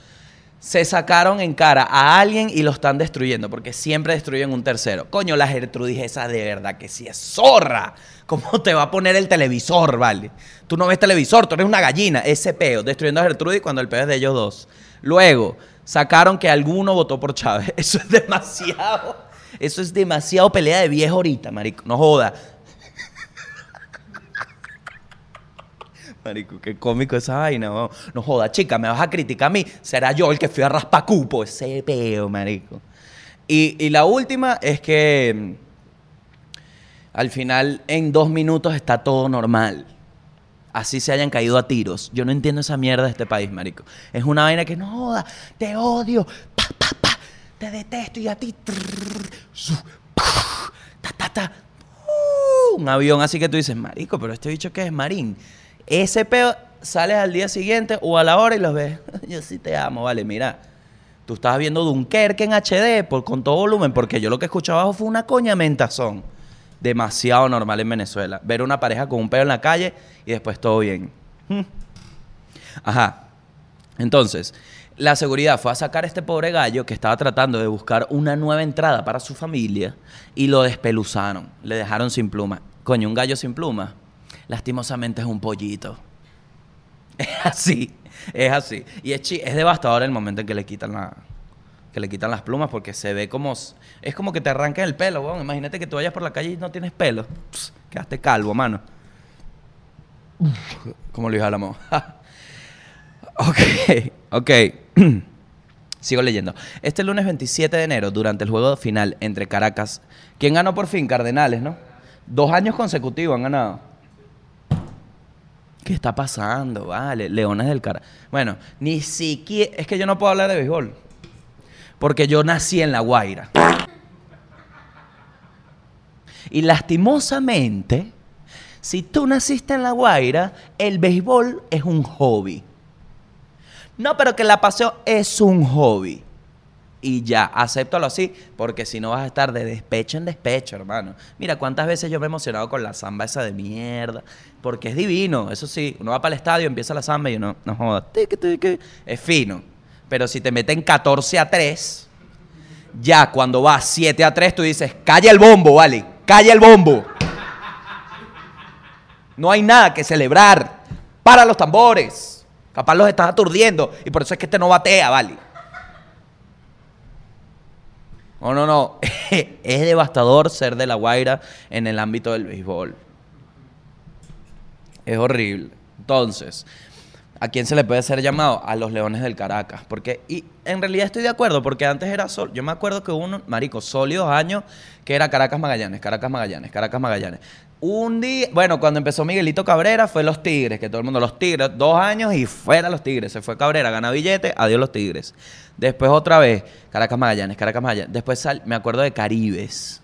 Se sacaron en cara a alguien y lo están destruyendo, porque siempre destruyen un tercero. Coño, la Gertrudis esa de verdad que sí es zorra. ¿Cómo te va a poner el televisor, vale? Tú no ves televisor, tú eres una gallina. Ese peo, destruyendo a Gertrudis cuando el peo es de ellos dos. Luego, sacaron que alguno votó por Chávez. Eso es demasiado. Eso es demasiado pelea de viejo ahorita, marico. No joda. Marico, qué cómico esa vaina. No joda, chica, me vas a criticar a mí. Será yo el que fui a raspacupo. Ese peo, marico. Y, y la última es que mm, al final en dos minutos está todo normal. Así se hayan caído a tiros. Yo no entiendo esa mierda de este país, marico. Es una vaina que no joda, te odio, pa, pa, pa, te detesto y a ti. su, pa, ta, ta, ta. Uh, un avión así que tú dices, marico, pero este bicho que es marín. Ese peo sales al día siguiente o a la hora y los ves. Yo sí te amo, vale, mira. Tú estabas viendo Dunkerque en HD por, con todo volumen, porque yo lo que escuché abajo fue una coña mentazón. Demasiado normal en Venezuela. Ver una pareja con un pelo en la calle y después todo bien. Ajá. Entonces, la seguridad fue a sacar a este pobre gallo que estaba tratando de buscar una nueva entrada para su familia y lo despeluzaron. Le dejaron sin pluma. Coño, un gallo sin pluma. Lastimosamente es un pollito. Es así, es así. Y es, es devastador el momento en que le quitan la que le quitan las plumas porque se ve como es como que te arrancan el pelo, weón. Imagínate que tú vayas por la calle y no tienes pelo. Pss, quedaste calvo, mano. Como Luis Álamo. ok, ok. Sigo leyendo. Este lunes 27 de enero, durante el juego final entre Caracas, ¿quién ganó por fin? Cardenales, ¿no? Dos años consecutivos han ganado. ¿Qué está pasando? Vale, Leones del Cara. Bueno, ni siquiera. Es que yo no puedo hablar de béisbol. Porque yo nací en La Guaira. Y lastimosamente, si tú naciste en La Guaira, el béisbol es un hobby. No, pero que la paseo es un hobby. Y ya, acéptalo así, porque si no vas a estar de despecho en despecho, hermano. Mira cuántas veces yo me he emocionado con la samba esa de mierda, porque es divino, eso sí. Uno va para el estadio, empieza la samba y uno, no joda, es fino. Pero si te meten 14 a 3, ya cuando vas 7 a 3, tú dices, calla el bombo, vale, calla el bombo. No hay nada que celebrar. Para los tambores. Capaz los estás aturdiendo y por eso es que este no batea, vale. No, no, no. es devastador ser de La Guaira en el ámbito del béisbol. Es horrible. Entonces, ¿a quién se le puede ser llamado? A los Leones del Caracas. Porque, y en realidad estoy de acuerdo, porque antes era sol. Yo me acuerdo que hubo unos, marico, sólidos años que era Caracas Magallanes, Caracas Magallanes, Caracas Magallanes. Un día, bueno, cuando empezó Miguelito Cabrera fue los Tigres, que todo el mundo, los Tigres, dos años y fuera los Tigres. Se fue Cabrera, gana billete, adiós los Tigres. Después otra vez, Caracas Magallanes, Caracas Magallanes. Después sal- me acuerdo de Caribes.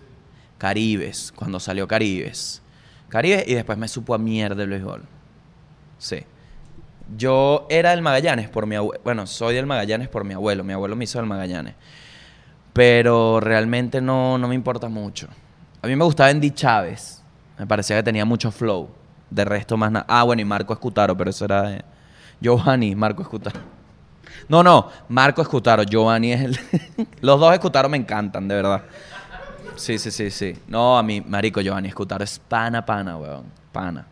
Caribes, cuando salió Caribes. Caribes y después me supo a mierda el béisbol. Sí. Yo era del Magallanes por mi abuelo. Bueno, soy del Magallanes por mi abuelo. Mi abuelo me hizo del Magallanes. Pero realmente no, no me importa mucho. A mí me gustaba Andy Chávez. Me parecía que tenía mucho flow. De resto más nada. Ah, bueno, y Marco Escutaro, pero eso era de... Giovanni, Marco Escutaro. No, no, Marco Escutaro. Giovanni es el... Los dos Escutaro me encantan, de verdad. Sí, sí, sí, sí. No, a mí, marico, Giovanni Escutaro es pana, pana, weón. Pana.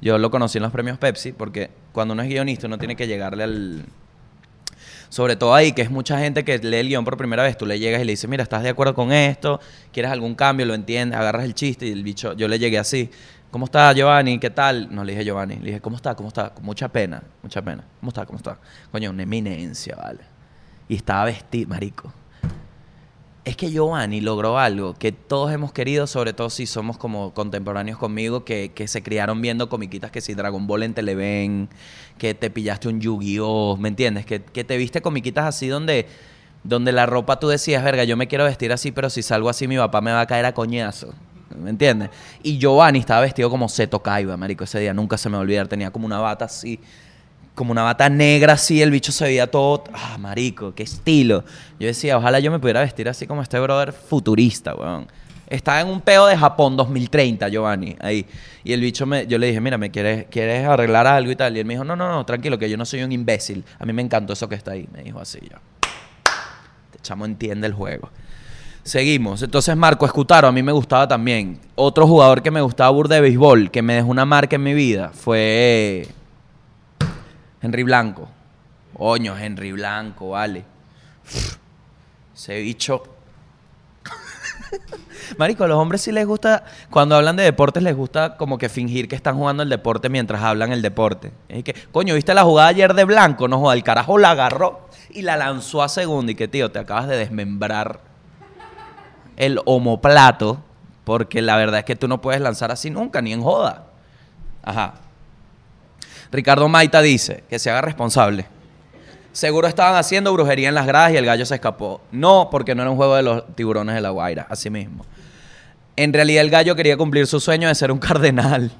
Yo lo conocí en los premios Pepsi porque cuando uno es guionista uno tiene que llegarle al... Sobre todo ahí, que es mucha gente que lee el guion por primera vez. Tú le llegas y le dices, mira, ¿estás de acuerdo con esto? ¿Quieres algún cambio? ¿Lo entiendes? Agarras el chiste y el bicho... Yo le llegué así. ¿Cómo está Giovanni? ¿Qué tal? No le dije Giovanni. Le dije, ¿cómo está? ¿Cómo está? Con mucha pena. Mucha pena. ¿Cómo está? ¿Cómo está? Coño, una eminencia, ¿vale? Y estaba vestido, marico. Es que Giovanni logró algo que todos hemos querido, sobre todo si somos como contemporáneos conmigo, que, que se criaron viendo comiquitas que si Dragon Ball en Televen, que te pillaste un Yu-Gi-Oh, ¿me entiendes? Que, que te viste comiquitas así donde, donde la ropa tú decías, verga, yo me quiero vestir así, pero si salgo así mi papá me va a caer a coñazo. ¿Me entiendes? Y Giovanni estaba vestido como Seto Kaiba, marico, ese día nunca se me va a olvidar, tenía como una bata así, como una bata negra así, el bicho se veía todo, ah, marico, qué estilo. Yo decía, ojalá yo me pudiera vestir así como este brother futurista, weón. Estaba en un peo de Japón 2030, Giovanni, ahí. Y el bicho me, yo le dije, mira, ¿me quieres, quieres arreglar algo y tal? Y él me dijo, no, no, no, tranquilo, que yo no soy un imbécil. A mí me encantó eso que está ahí. Me dijo así, yo. Este chamo entiende el juego. Seguimos. Entonces, Marco Escutaro, a mí me gustaba también. Otro jugador que me gustaba burda de béisbol, que me dejó una marca en mi vida, fue Henry Blanco. Coño, Henry Blanco, vale. Ese bicho. Marico, a los hombres sí les gusta, cuando hablan de deportes, les gusta como que fingir que están jugando el deporte mientras hablan el deporte. Es que, coño, ¿viste la jugada ayer de Blanco? No joda, el carajo la agarró y la lanzó a segundo. Y que, tío, te acabas de desmembrar el homoplato, porque la verdad es que tú no puedes lanzar así nunca, ni en joda. Ajá. Ricardo Maita dice que se haga responsable. Seguro estaban haciendo brujería en las gradas y el gallo se escapó. No, porque no era un juego de los tiburones de la Guaira, así mismo. En realidad el gallo quería cumplir su sueño de ser un cardenal.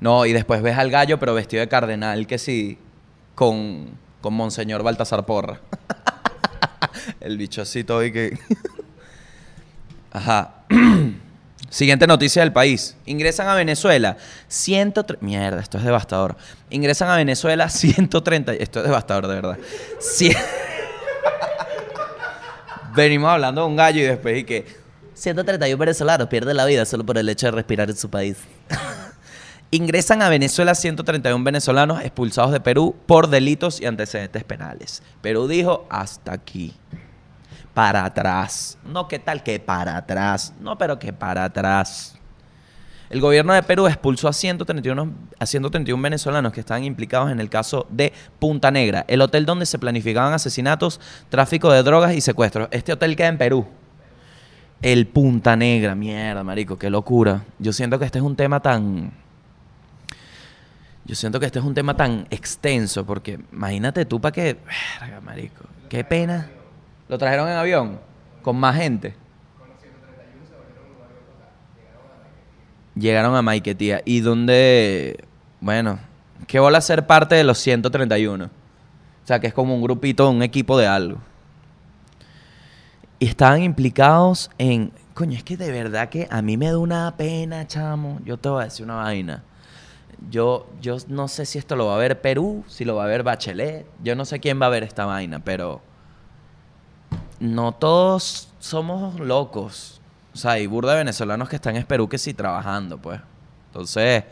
No, y después ves al gallo, pero vestido de cardenal, que sí, con, con Monseñor Baltasar Porra. el bichocito hoy que... Ajá. Siguiente noticia del país. Ingresan a Venezuela 130... Mierda, esto es devastador. Ingresan a Venezuela 130... Esto es devastador, de verdad. Venimos hablando de un gallo y después y que 131 venezolanos pierden la vida solo por el hecho de respirar en su país. Ingresan a Venezuela 131 venezolanos expulsados de Perú por delitos y antecedentes penales. Perú dijo hasta aquí. Para atrás. No, ¿qué tal que para atrás? No, pero que para atrás. El gobierno de Perú expulsó a 131, a 131 venezolanos que estaban implicados en el caso de Punta Negra, el hotel donde se planificaban asesinatos, tráfico de drogas y secuestros. Este hotel queda en Perú. El Punta Negra, mierda, marico, qué locura. Yo siento que este es un tema tan... Yo siento que este es un tema tan extenso, porque imagínate tú para qué... Verga, marico, qué pena. ¿Lo trajeron en avión? ¿Con más gente? Llegaron a Maiquetía. ¿Y dónde...? Bueno, ¿qué bola ser parte de los 131? O sea, que es como un grupito, un equipo de algo. Y estaban implicados en... Coño, es que de verdad que a mí me da una pena, chamo. Yo te voy a decir una vaina. Yo, yo no sé si esto lo va a ver Perú, si lo va a ver Bachelet. Yo no sé quién va a ver esta vaina, pero... No todos somos locos. O sea, hay burda de venezolanos que están en Perú que sí trabajando, pues. Entonces...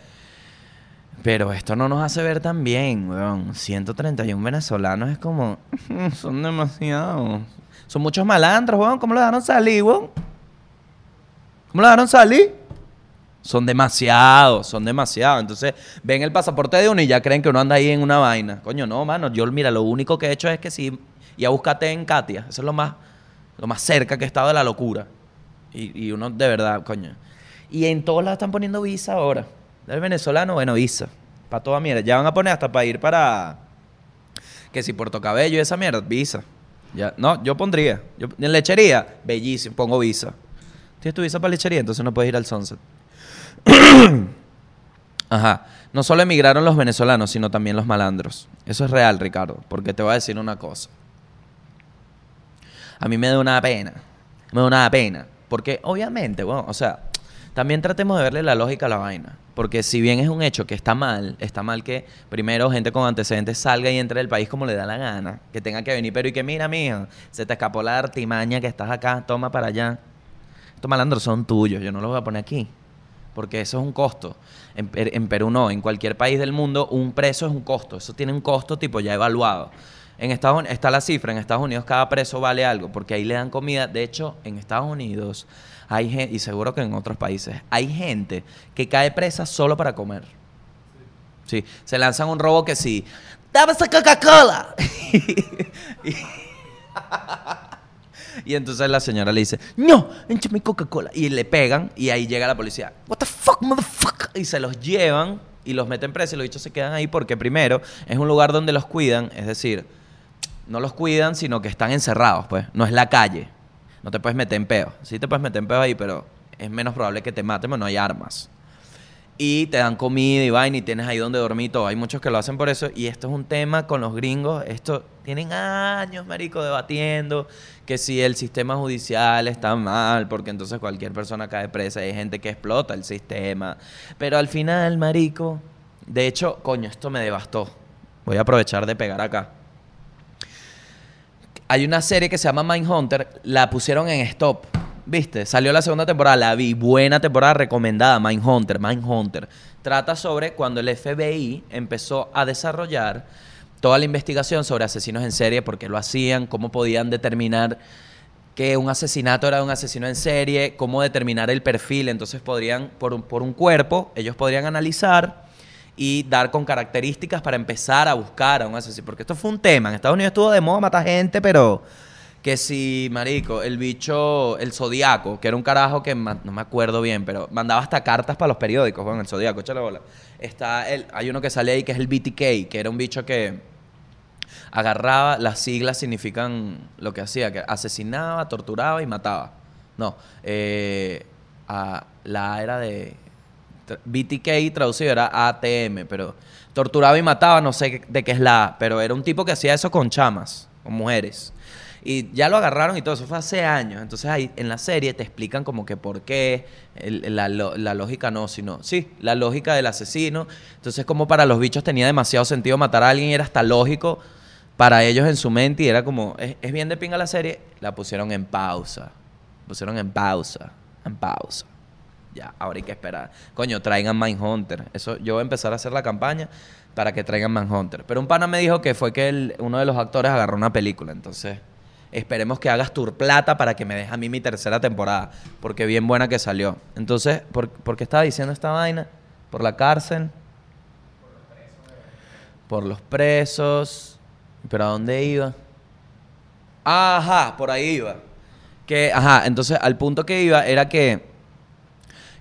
Pero esto no nos hace ver tan bien, weón. 131 venezolanos es como... Son demasiados. Son muchos malandros, weón. ¿Cómo lo dejaron salir, weón? ¿Cómo lo dejaron salir? Son demasiados, son demasiados. Entonces, ven el pasaporte de uno y ya creen que uno anda ahí en una vaina. Coño, no, mano. Yo, mira, lo único que he hecho es que sí... Y a búscate en Katia. Eso es lo más, lo más cerca que he estado de la locura. Y, y uno, de verdad, coño. Y en todos lados están poniendo visa ahora. Del venezolano, bueno, visa. Para toda mierda. Ya van a poner hasta para ir para... Que si Puerto Cabello esa mierda, visa. Ya, no, yo pondría. Yo, en lechería, bellísimo, pongo visa. Tienes tu visa para lechería, entonces no puedes ir al Sunset. Ajá. No solo emigraron los venezolanos, sino también los malandros. Eso es real, Ricardo, porque te voy a decir una cosa. A mí me da una pena. Me da una pena. Porque obviamente, bueno, o sea, también tratemos de verle la lógica a la vaina. Porque si bien es un hecho que está mal, está mal que primero gente con antecedentes salga y entre del país como le da la gana. Que tenga que venir, pero y que mira, mija, se te escapó la artimaña que estás acá, toma para allá. Estos malandros son tuyos, yo no los voy a poner aquí. Porque eso es un costo. En, en Perú no, en cualquier país del mundo un preso es un costo. Eso tiene un costo tipo ya evaluado. En Estados Unidos está la cifra, en Estados Unidos cada preso vale algo, porque ahí le dan comida. De hecho, en Estados Unidos hay gente, y seguro que en otros países, hay gente que cae presa solo para comer. Sí, se lanzan un robo que sí, dame esa Coca-Cola. y, entonces la señora le dice, no, échame Coca-Cola. Y le pegan y ahí llega la policía, what the fuck, motherfucker. Y se los llevan y los meten presos y los bichos se quedan ahí porque primero es un lugar donde los cuidan, es decir, no los cuidan, sino que están encerrados, pues. No es la calle. No te puedes meter en peo. Sí te puedes meter en peo ahí, pero es menos probable que te maten, porque no hay armas. Y te dan comida y vaina y tienes ahí donde dormir todo. Hay muchos que lo hacen por eso. Y esto es un tema con los gringos. Esto tienen años, marico, debatiendo que si el sistema judicial está mal, porque entonces cualquier persona cae presa. Hay gente que explota el sistema. Pero al final, marico, de hecho, coño, esto me devastó. Voy a aprovechar de pegar acá. Hay una serie que se llama Mindhunter, la pusieron en stop. ¿Viste? Salió la segunda temporada, la vi. Buena temporada recomendada, Mindhunter, Mindhunter. Trata sobre cuando el FBI empezó a desarrollar toda la investigación sobre asesinos en serie, por qué lo hacían, cómo podían determinar que un asesinato era un asesino en serie, cómo determinar el perfil. Entonces podrían, por un, por un cuerpo, ellos podrían analizar y dar con características para empezar a buscar a un asesino. Porque esto fue un tema. En Estados Unidos estuvo de moda matar gente, pero Que si, marico, el bicho, el Zodíaco, que era un carajo que no me acuerdo bien, pero mandaba hasta cartas para los periódicos, bueno, el Zodíaco, échale bola. Está el, hay uno que sale ahí que es el BTK, que era un bicho que agarraba, las siglas significan lo que hacía, que asesinaba, torturaba y mataba. No, eh, la era de... BTK traducido era ATM, pero torturaba y mataba, no sé de qué es la A, pero era un tipo que hacía eso con chamas, con mujeres. Y ya lo agarraron y todo, eso fue hace años. Entonces ahí en la serie te explican como que por qué, la lógica no, sino, sí, la lógica del asesino. Entonces como para los bichos tenía demasiado sentido matar a alguien y era hasta lógico para ellos en su mente y era como, es, es bien de pinga la serie, la pusieron en pausa. Pusieron en pausa, en pausa. Ya, ahora hay que esperar. Coño, traigan Mindhunter. Eso, yo voy a empezar a hacer la campaña para que traigan Mindhunter. Pero un pana me dijo que fue que el- uno de los actores agarró una película. Entonces, esperemos que hagas Tour Plata para que me deje a mí mi tercera temporada. Porque bien buena que salió. Entonces, ¿por, por qué estaba diciendo esta vaina? ¿Por la cárcel? Por los presos. ¿Pero a dónde iba? Ajá, por ahí iba. Que, ajá, entonces al punto que iba era que,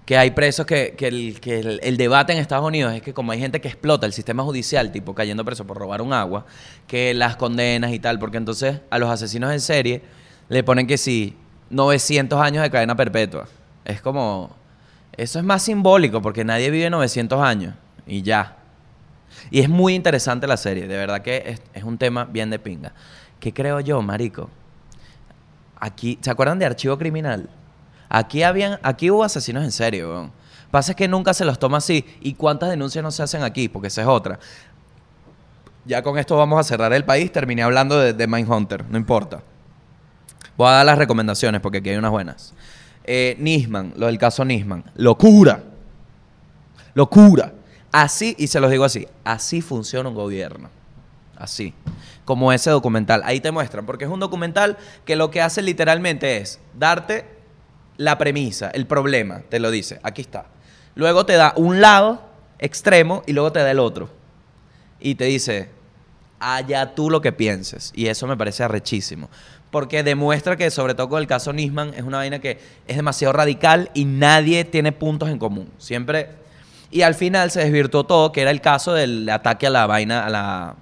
que hay presos que, que, el, que el, el debate en Estados Unidos es que como hay gente que explota el sistema judicial, tipo cayendo preso por robar un agua, que las condenas y tal, porque entonces a los asesinos en serie le ponen que sí, 900 años de cadena perpetua. Es como, eso es más simbólico porque nadie vive 900 años y ya. Y es muy interesante la serie, de verdad que es, es un tema bien de pinga. ¿Qué creo yo, marico? Aquí, ¿se acuerdan de Archivo Criminal? Aquí habían, aquí hubo asesinos en serio, weón. Pasa es que nunca se los toma así. ¿Y cuántas denuncias no se hacen aquí? Porque esa es otra. Ya con esto vamos a cerrar el país. Terminé hablando de, de Mindhunter, no importa. Voy a dar las recomendaciones porque aquí hay unas buenas. Eh, Nisman, lo del caso Nisman. Locura. Locura. Así, y se los digo así, así funciona un gobierno. Así. Como ese documental. Ahí te muestran, porque es un documental que lo que hace literalmente es darte la premisa, el problema, te lo dice, aquí está. Luego te da un lado extremo y luego te da el otro. Y te dice, allá tú lo que pienses. Y eso me parece arrechísimo. Porque demuestra que, sobre todo con el caso Nisman, es una vaina que es demasiado radical y nadie tiene puntos en común. Siempre. Y al final se desvirtuó todo, que era el caso del ataque a la vaina, a la,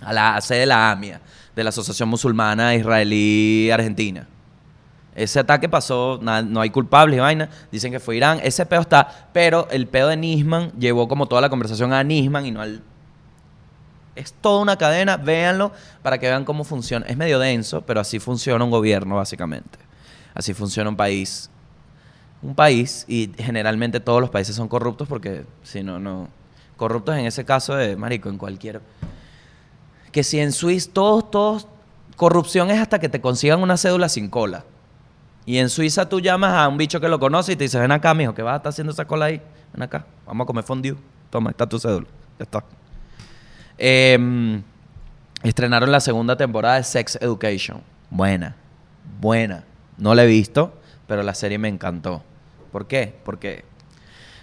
a la sede de la AMIA, de la Asociación Musulmana Israelí Argentina. Ese ataque pasó, no hay culpables y vaina. Dicen que fue Irán. Ese peo está. Pero el peo de Nisman llevó como toda la conversación a Nisman y no al. Es toda una cadena, véanlo para que vean cómo funciona. Es medio denso, pero así funciona un gobierno, básicamente. Así funciona un país. Un país, y generalmente todos los países son corruptos porque si no, no. Corruptos en ese caso de, marico, en cualquier. Que si en Suiza, todos, todos. Corrupción es hasta que te consigan una cédula sin cola. Y en Suiza tú llamas a un bicho que lo conoce y te dice, ven acá, mijo, que vas a estar haciendo esa cola ahí. Ven acá, vamos a comer fondue. Toma, está tu cédula. Ya está. Em, estrenaron la segunda temporada de Sex Education. Buena, buena. No la he visto, pero la serie me encantó. ¿Por qué? Porque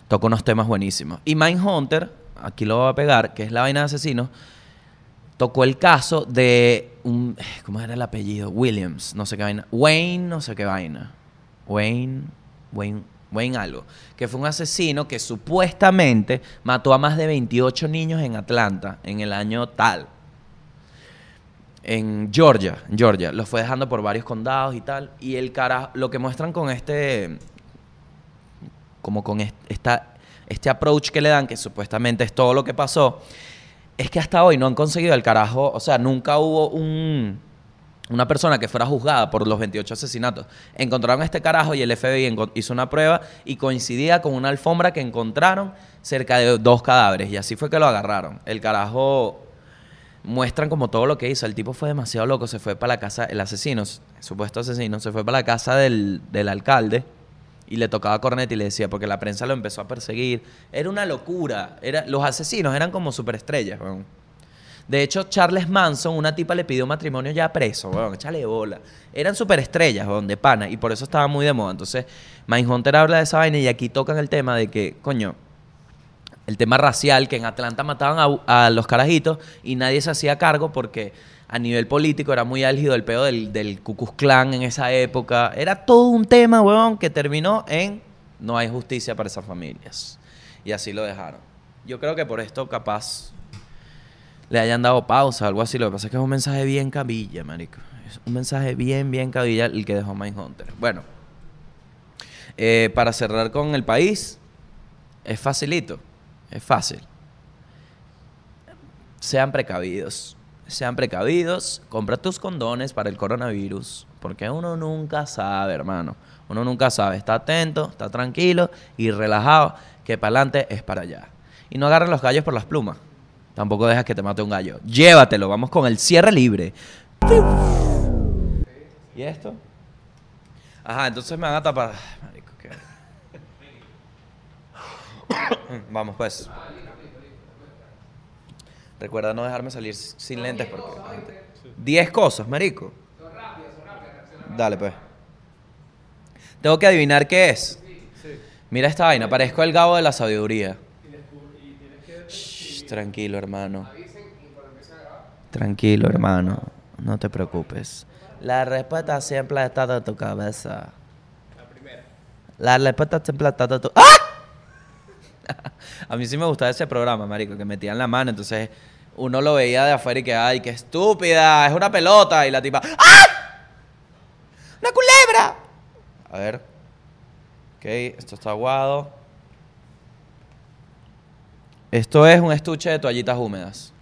toca unos temas buenísimos. Y Mindhunter, aquí lo voy a pegar, que es la vaina de asesinos, tocó el caso de un. ¿Cómo era el apellido? Williams, no sé qué vaina. Wayne, no sé qué vaina. Wayne. Wayne. Wayne algo. Que fue un asesino que supuestamente mató a más de 28 niños en Atlanta en el año tal. En Georgia, en Georgia. Los fue dejando por varios condados y tal. Y el cara, lo que muestran con este. Como con est- esta, este approach que le dan, que supuestamente es todo lo que pasó, es que hasta hoy no han conseguido el carajo. O sea, nunca hubo un, una persona que fuera juzgada por los 28 asesinatos. Encontraron este carajo y el FBI hizo una prueba y coincidía con una alfombra que encontraron cerca de dos cadáveres. Y así fue que lo agarraron. El carajo muestran como todo lo que hizo. El tipo fue demasiado loco, se fue para la casa, el asesino, supuesto asesino, se fue para la casa del, del alcalde y le tocaba cornet y le decía, porque la prensa lo empezó a perseguir. Era una locura. Era, los asesinos eran como superestrellas, weón. De hecho, Charles Manson, una tipa le pidió matrimonio ya preso, weón, échale bola. Eran superestrellas, weón, de pana, y por eso estaba muy de moda. Entonces, Mindhunter habla de esa vaina y aquí tocan el tema de que, coño, el tema racial, que en Atlanta mataban a los carajitos y nadie se hacía cargo porque A nivel político era muy álgido el pedo del, del Ku Klux Klan en esa época. Era todo un tema, weón, que terminó en no hay justicia para esas familias. Y así lo dejaron. Yo creo que por esto capaz le hayan dado pausa, algo así. Lo que pasa es que es un mensaje bien cabilla, marico. Es un mensaje bien, bien cabilla el que dejó Mindhunter. Bueno, eh, para cerrar con el país, es facilito, es fácil. Sean precavidos, sean precavidos, compra tus condones para el coronavirus, porque uno nunca sabe, hermano. Uno nunca sabe, está atento, está tranquilo y relajado, que para adelante es para allá. Y no agarren los gallos por las plumas. Tampoco dejas que te mate un gallo. Llévatelo, vamos con el cierre libre. ¿Y esto? Ajá, entonces me van a tapar. Vamos pues. Recuerda no dejarme salir sin lentes porque... 10 cosas, marico. Dale pues. Tengo que adivinar qué es. Mira esta vaina, parezco el gabo de la sabiduría. Shh, tranquilo, hermano. Tranquilo, hermano. No te preocupes. La respuesta siempre está en tu cabeza. La primera. La respuesta siempre está en tu... ¡Ah! A mí sí me gustaba ese programa, marico, que metían la mano, entonces uno lo veía de afuera y que, ay, qué estúpida, es una pelota, y la tipa, ¡ah! ¡Una culebra! A ver. Ok, esto está aguado. Esto es un estuche de toallitas húmedas.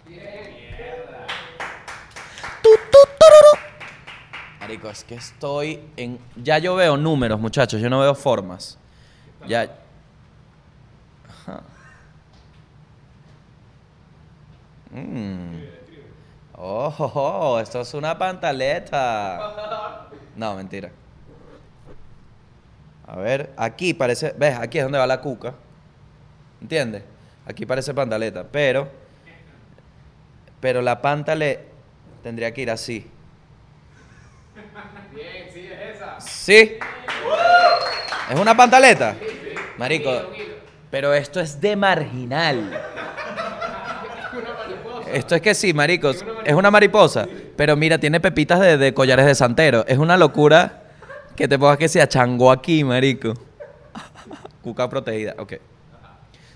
Marico, es que estoy en... Ya yo veo números, muchachos, yo no veo formas. Ya... Mm. Oh, oh, oh, esto es una pantaleta. No, mentira. A ver, aquí parece, ves, aquí es donde va la cuca. ¿Entiendes? Aquí parece pantaleta, pero pero la pantale tendría que ir así. Bien, sí, es esa. ¿Sí? ¿Es una pantaleta? Marico, pero esto es de marginal. Esto es que sí, maricos. Es una mariposa. Pero mira, tiene pepitas de, collares de santero. Es una locura que te pongas que se achangó aquí, marico. Cuca protegida. Ok.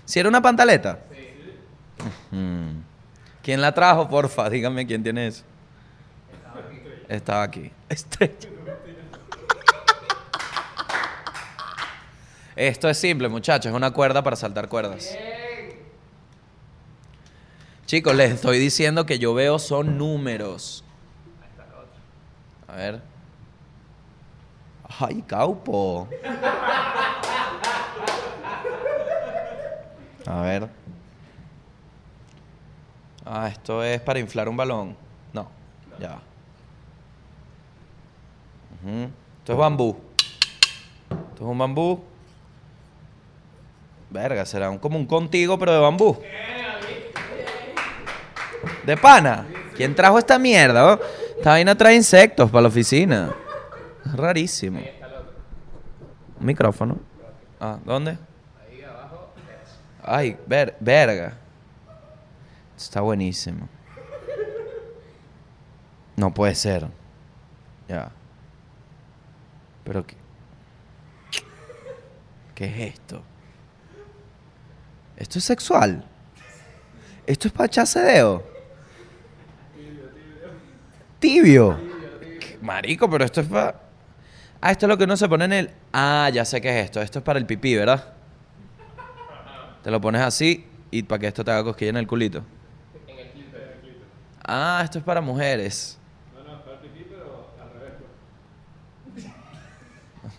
¿Si era una pantaleta? Ujú. ¿Quién la trajo, porfa? Dígame quién tiene eso. Estaba aquí. Estrella. Esto es simple, muchachos. Es una cuerda para saltar cuerdas. Chicos, les estoy diciendo que yo veo son números. A ver. Ay, caupo. A ver. Ah, esto es para inflar un balón. No, ya. Esto es bambú. Esto es un bambú. Verga, será un- como un contigo, pero de bambú. De pana. ¿Quién trajo esta mierda? oh? Esta vaina trae insectos para la oficina. Rarísimo. Un micrófono. Ah, ¿dónde? Ay, ver, verga. Está buenísimo. No puede ser. Ya. Pero qué. ¿Qué es esto? ¿Esto es sexual? ¿Esto es para echarse dedo? Tibio. ¿Qué- Marico, pero esto es para... Ah, esto es lo que uno se pone en el... Ah, ya sé qué es esto. Esto es para el pipí, ¿verdad? Te lo pones así y para que esto te haga cosquilla en el culito. Ah, esto es para mujeres.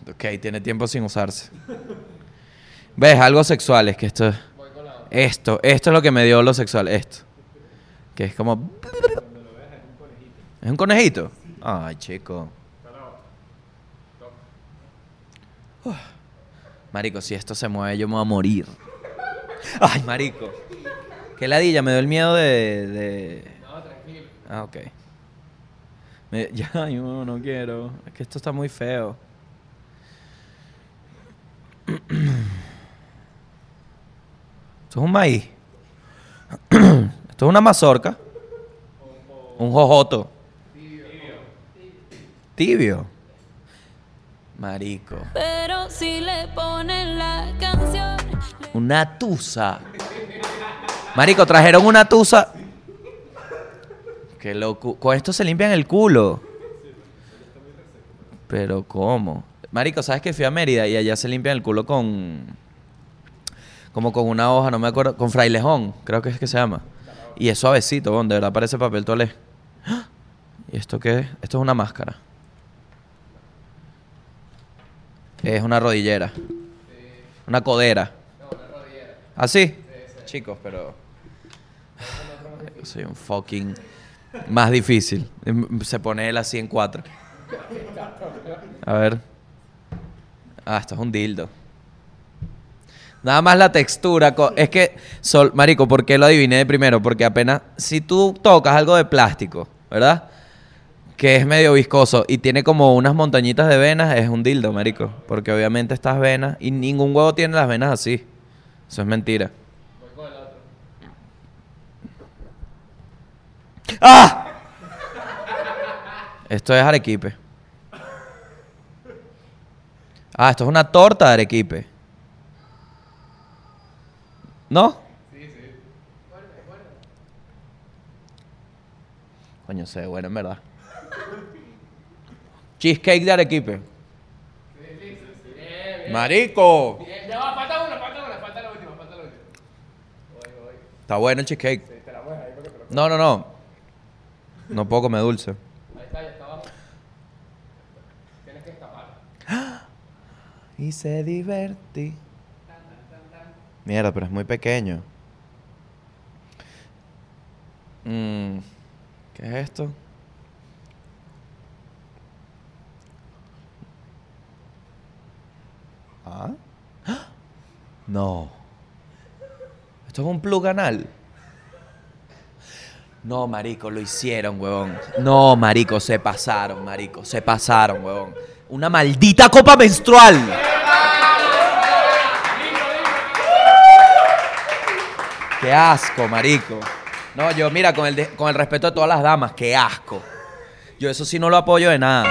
Ok, tiene tiempo sin usarse. ¿Ves? Algo sexual es que esto... Esto, esto es lo que me dio lo sexual, esto. Que es como... ¿Es un conejito? Ay, chico. Uf. Marico, si esto se mueve yo me voy a morir. Ay, marico. Qué ladilla, me dio el miedo de... de... No, tranquilo. Ah, ok. Me- ya, no, no quiero. Es que esto está muy feo. Esto es un maíz. Esto es una mazorca. Un jojoto. Tibio. Marico. Pero si le ponen la canción, Una tusa. Marico, trajeron una tusa. Qué loco. Con esto se limpian el culo. Pero ¿cómo? Marico, ¿sabes que fui a Mérida y allá se limpian el culo con... Como con una hoja, no me acuerdo. Con frailejón, creo que es que se llama. Y es suavecito, bon, de verdad parece papel toalé. ¡Ah! ¿Y esto qué es? Esto es una máscara. Es una rodillera. Una codera. ¿Ah, sí? Chicos, pero... Soy un fucking... Más difícil. Em, Se pone él así en cuatro. A ver. Ah, esto es un dildo. Nada más la textura. Es que, Sol, Marico, ¿por qué lo adiviné de primero? Porque apenas, si tú tocas algo de plástico, ¿verdad? Que es medio viscoso y tiene como unas montañitas de venas, es un dildo, Marico. Porque obviamente estas venas, y ningún huevo tiene las venas así. Eso es mentira. ¡Ah! Esto es arequipe. Ah, esto es una torta de arequipe. ¿No? Coño, se ve bueno en verdad. Cheesecake de arequipe. Marico. Ya va, falta una, falta una, falta la última, falta la última. Está bueno el cheesecake. No, no, no. No puedo comer dulce. Ahí está, ya está abajo. Tienes que escapar. Y se divertí. Mierda, pero es muy pequeño. Mm, ¿Qué es esto? ¿Ah? No. ¿Esto es un plug anal? No, marico, lo hicieron, huevón. No, marico, se pasaron, marico, se pasaron, huevón. Una maldita copa menstrual. Qué asco, marico. No, yo, mira, con el, con el respeto de todas las damas, qué asco. Yo eso sí no lo apoyo de nada.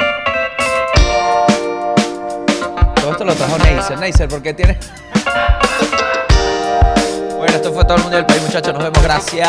Esto lo trajo Neisser. Neisser, ¿por qué tiene...? Bueno, esto fue todo el mundo del país, muchachos. Nos vemos. Gracias.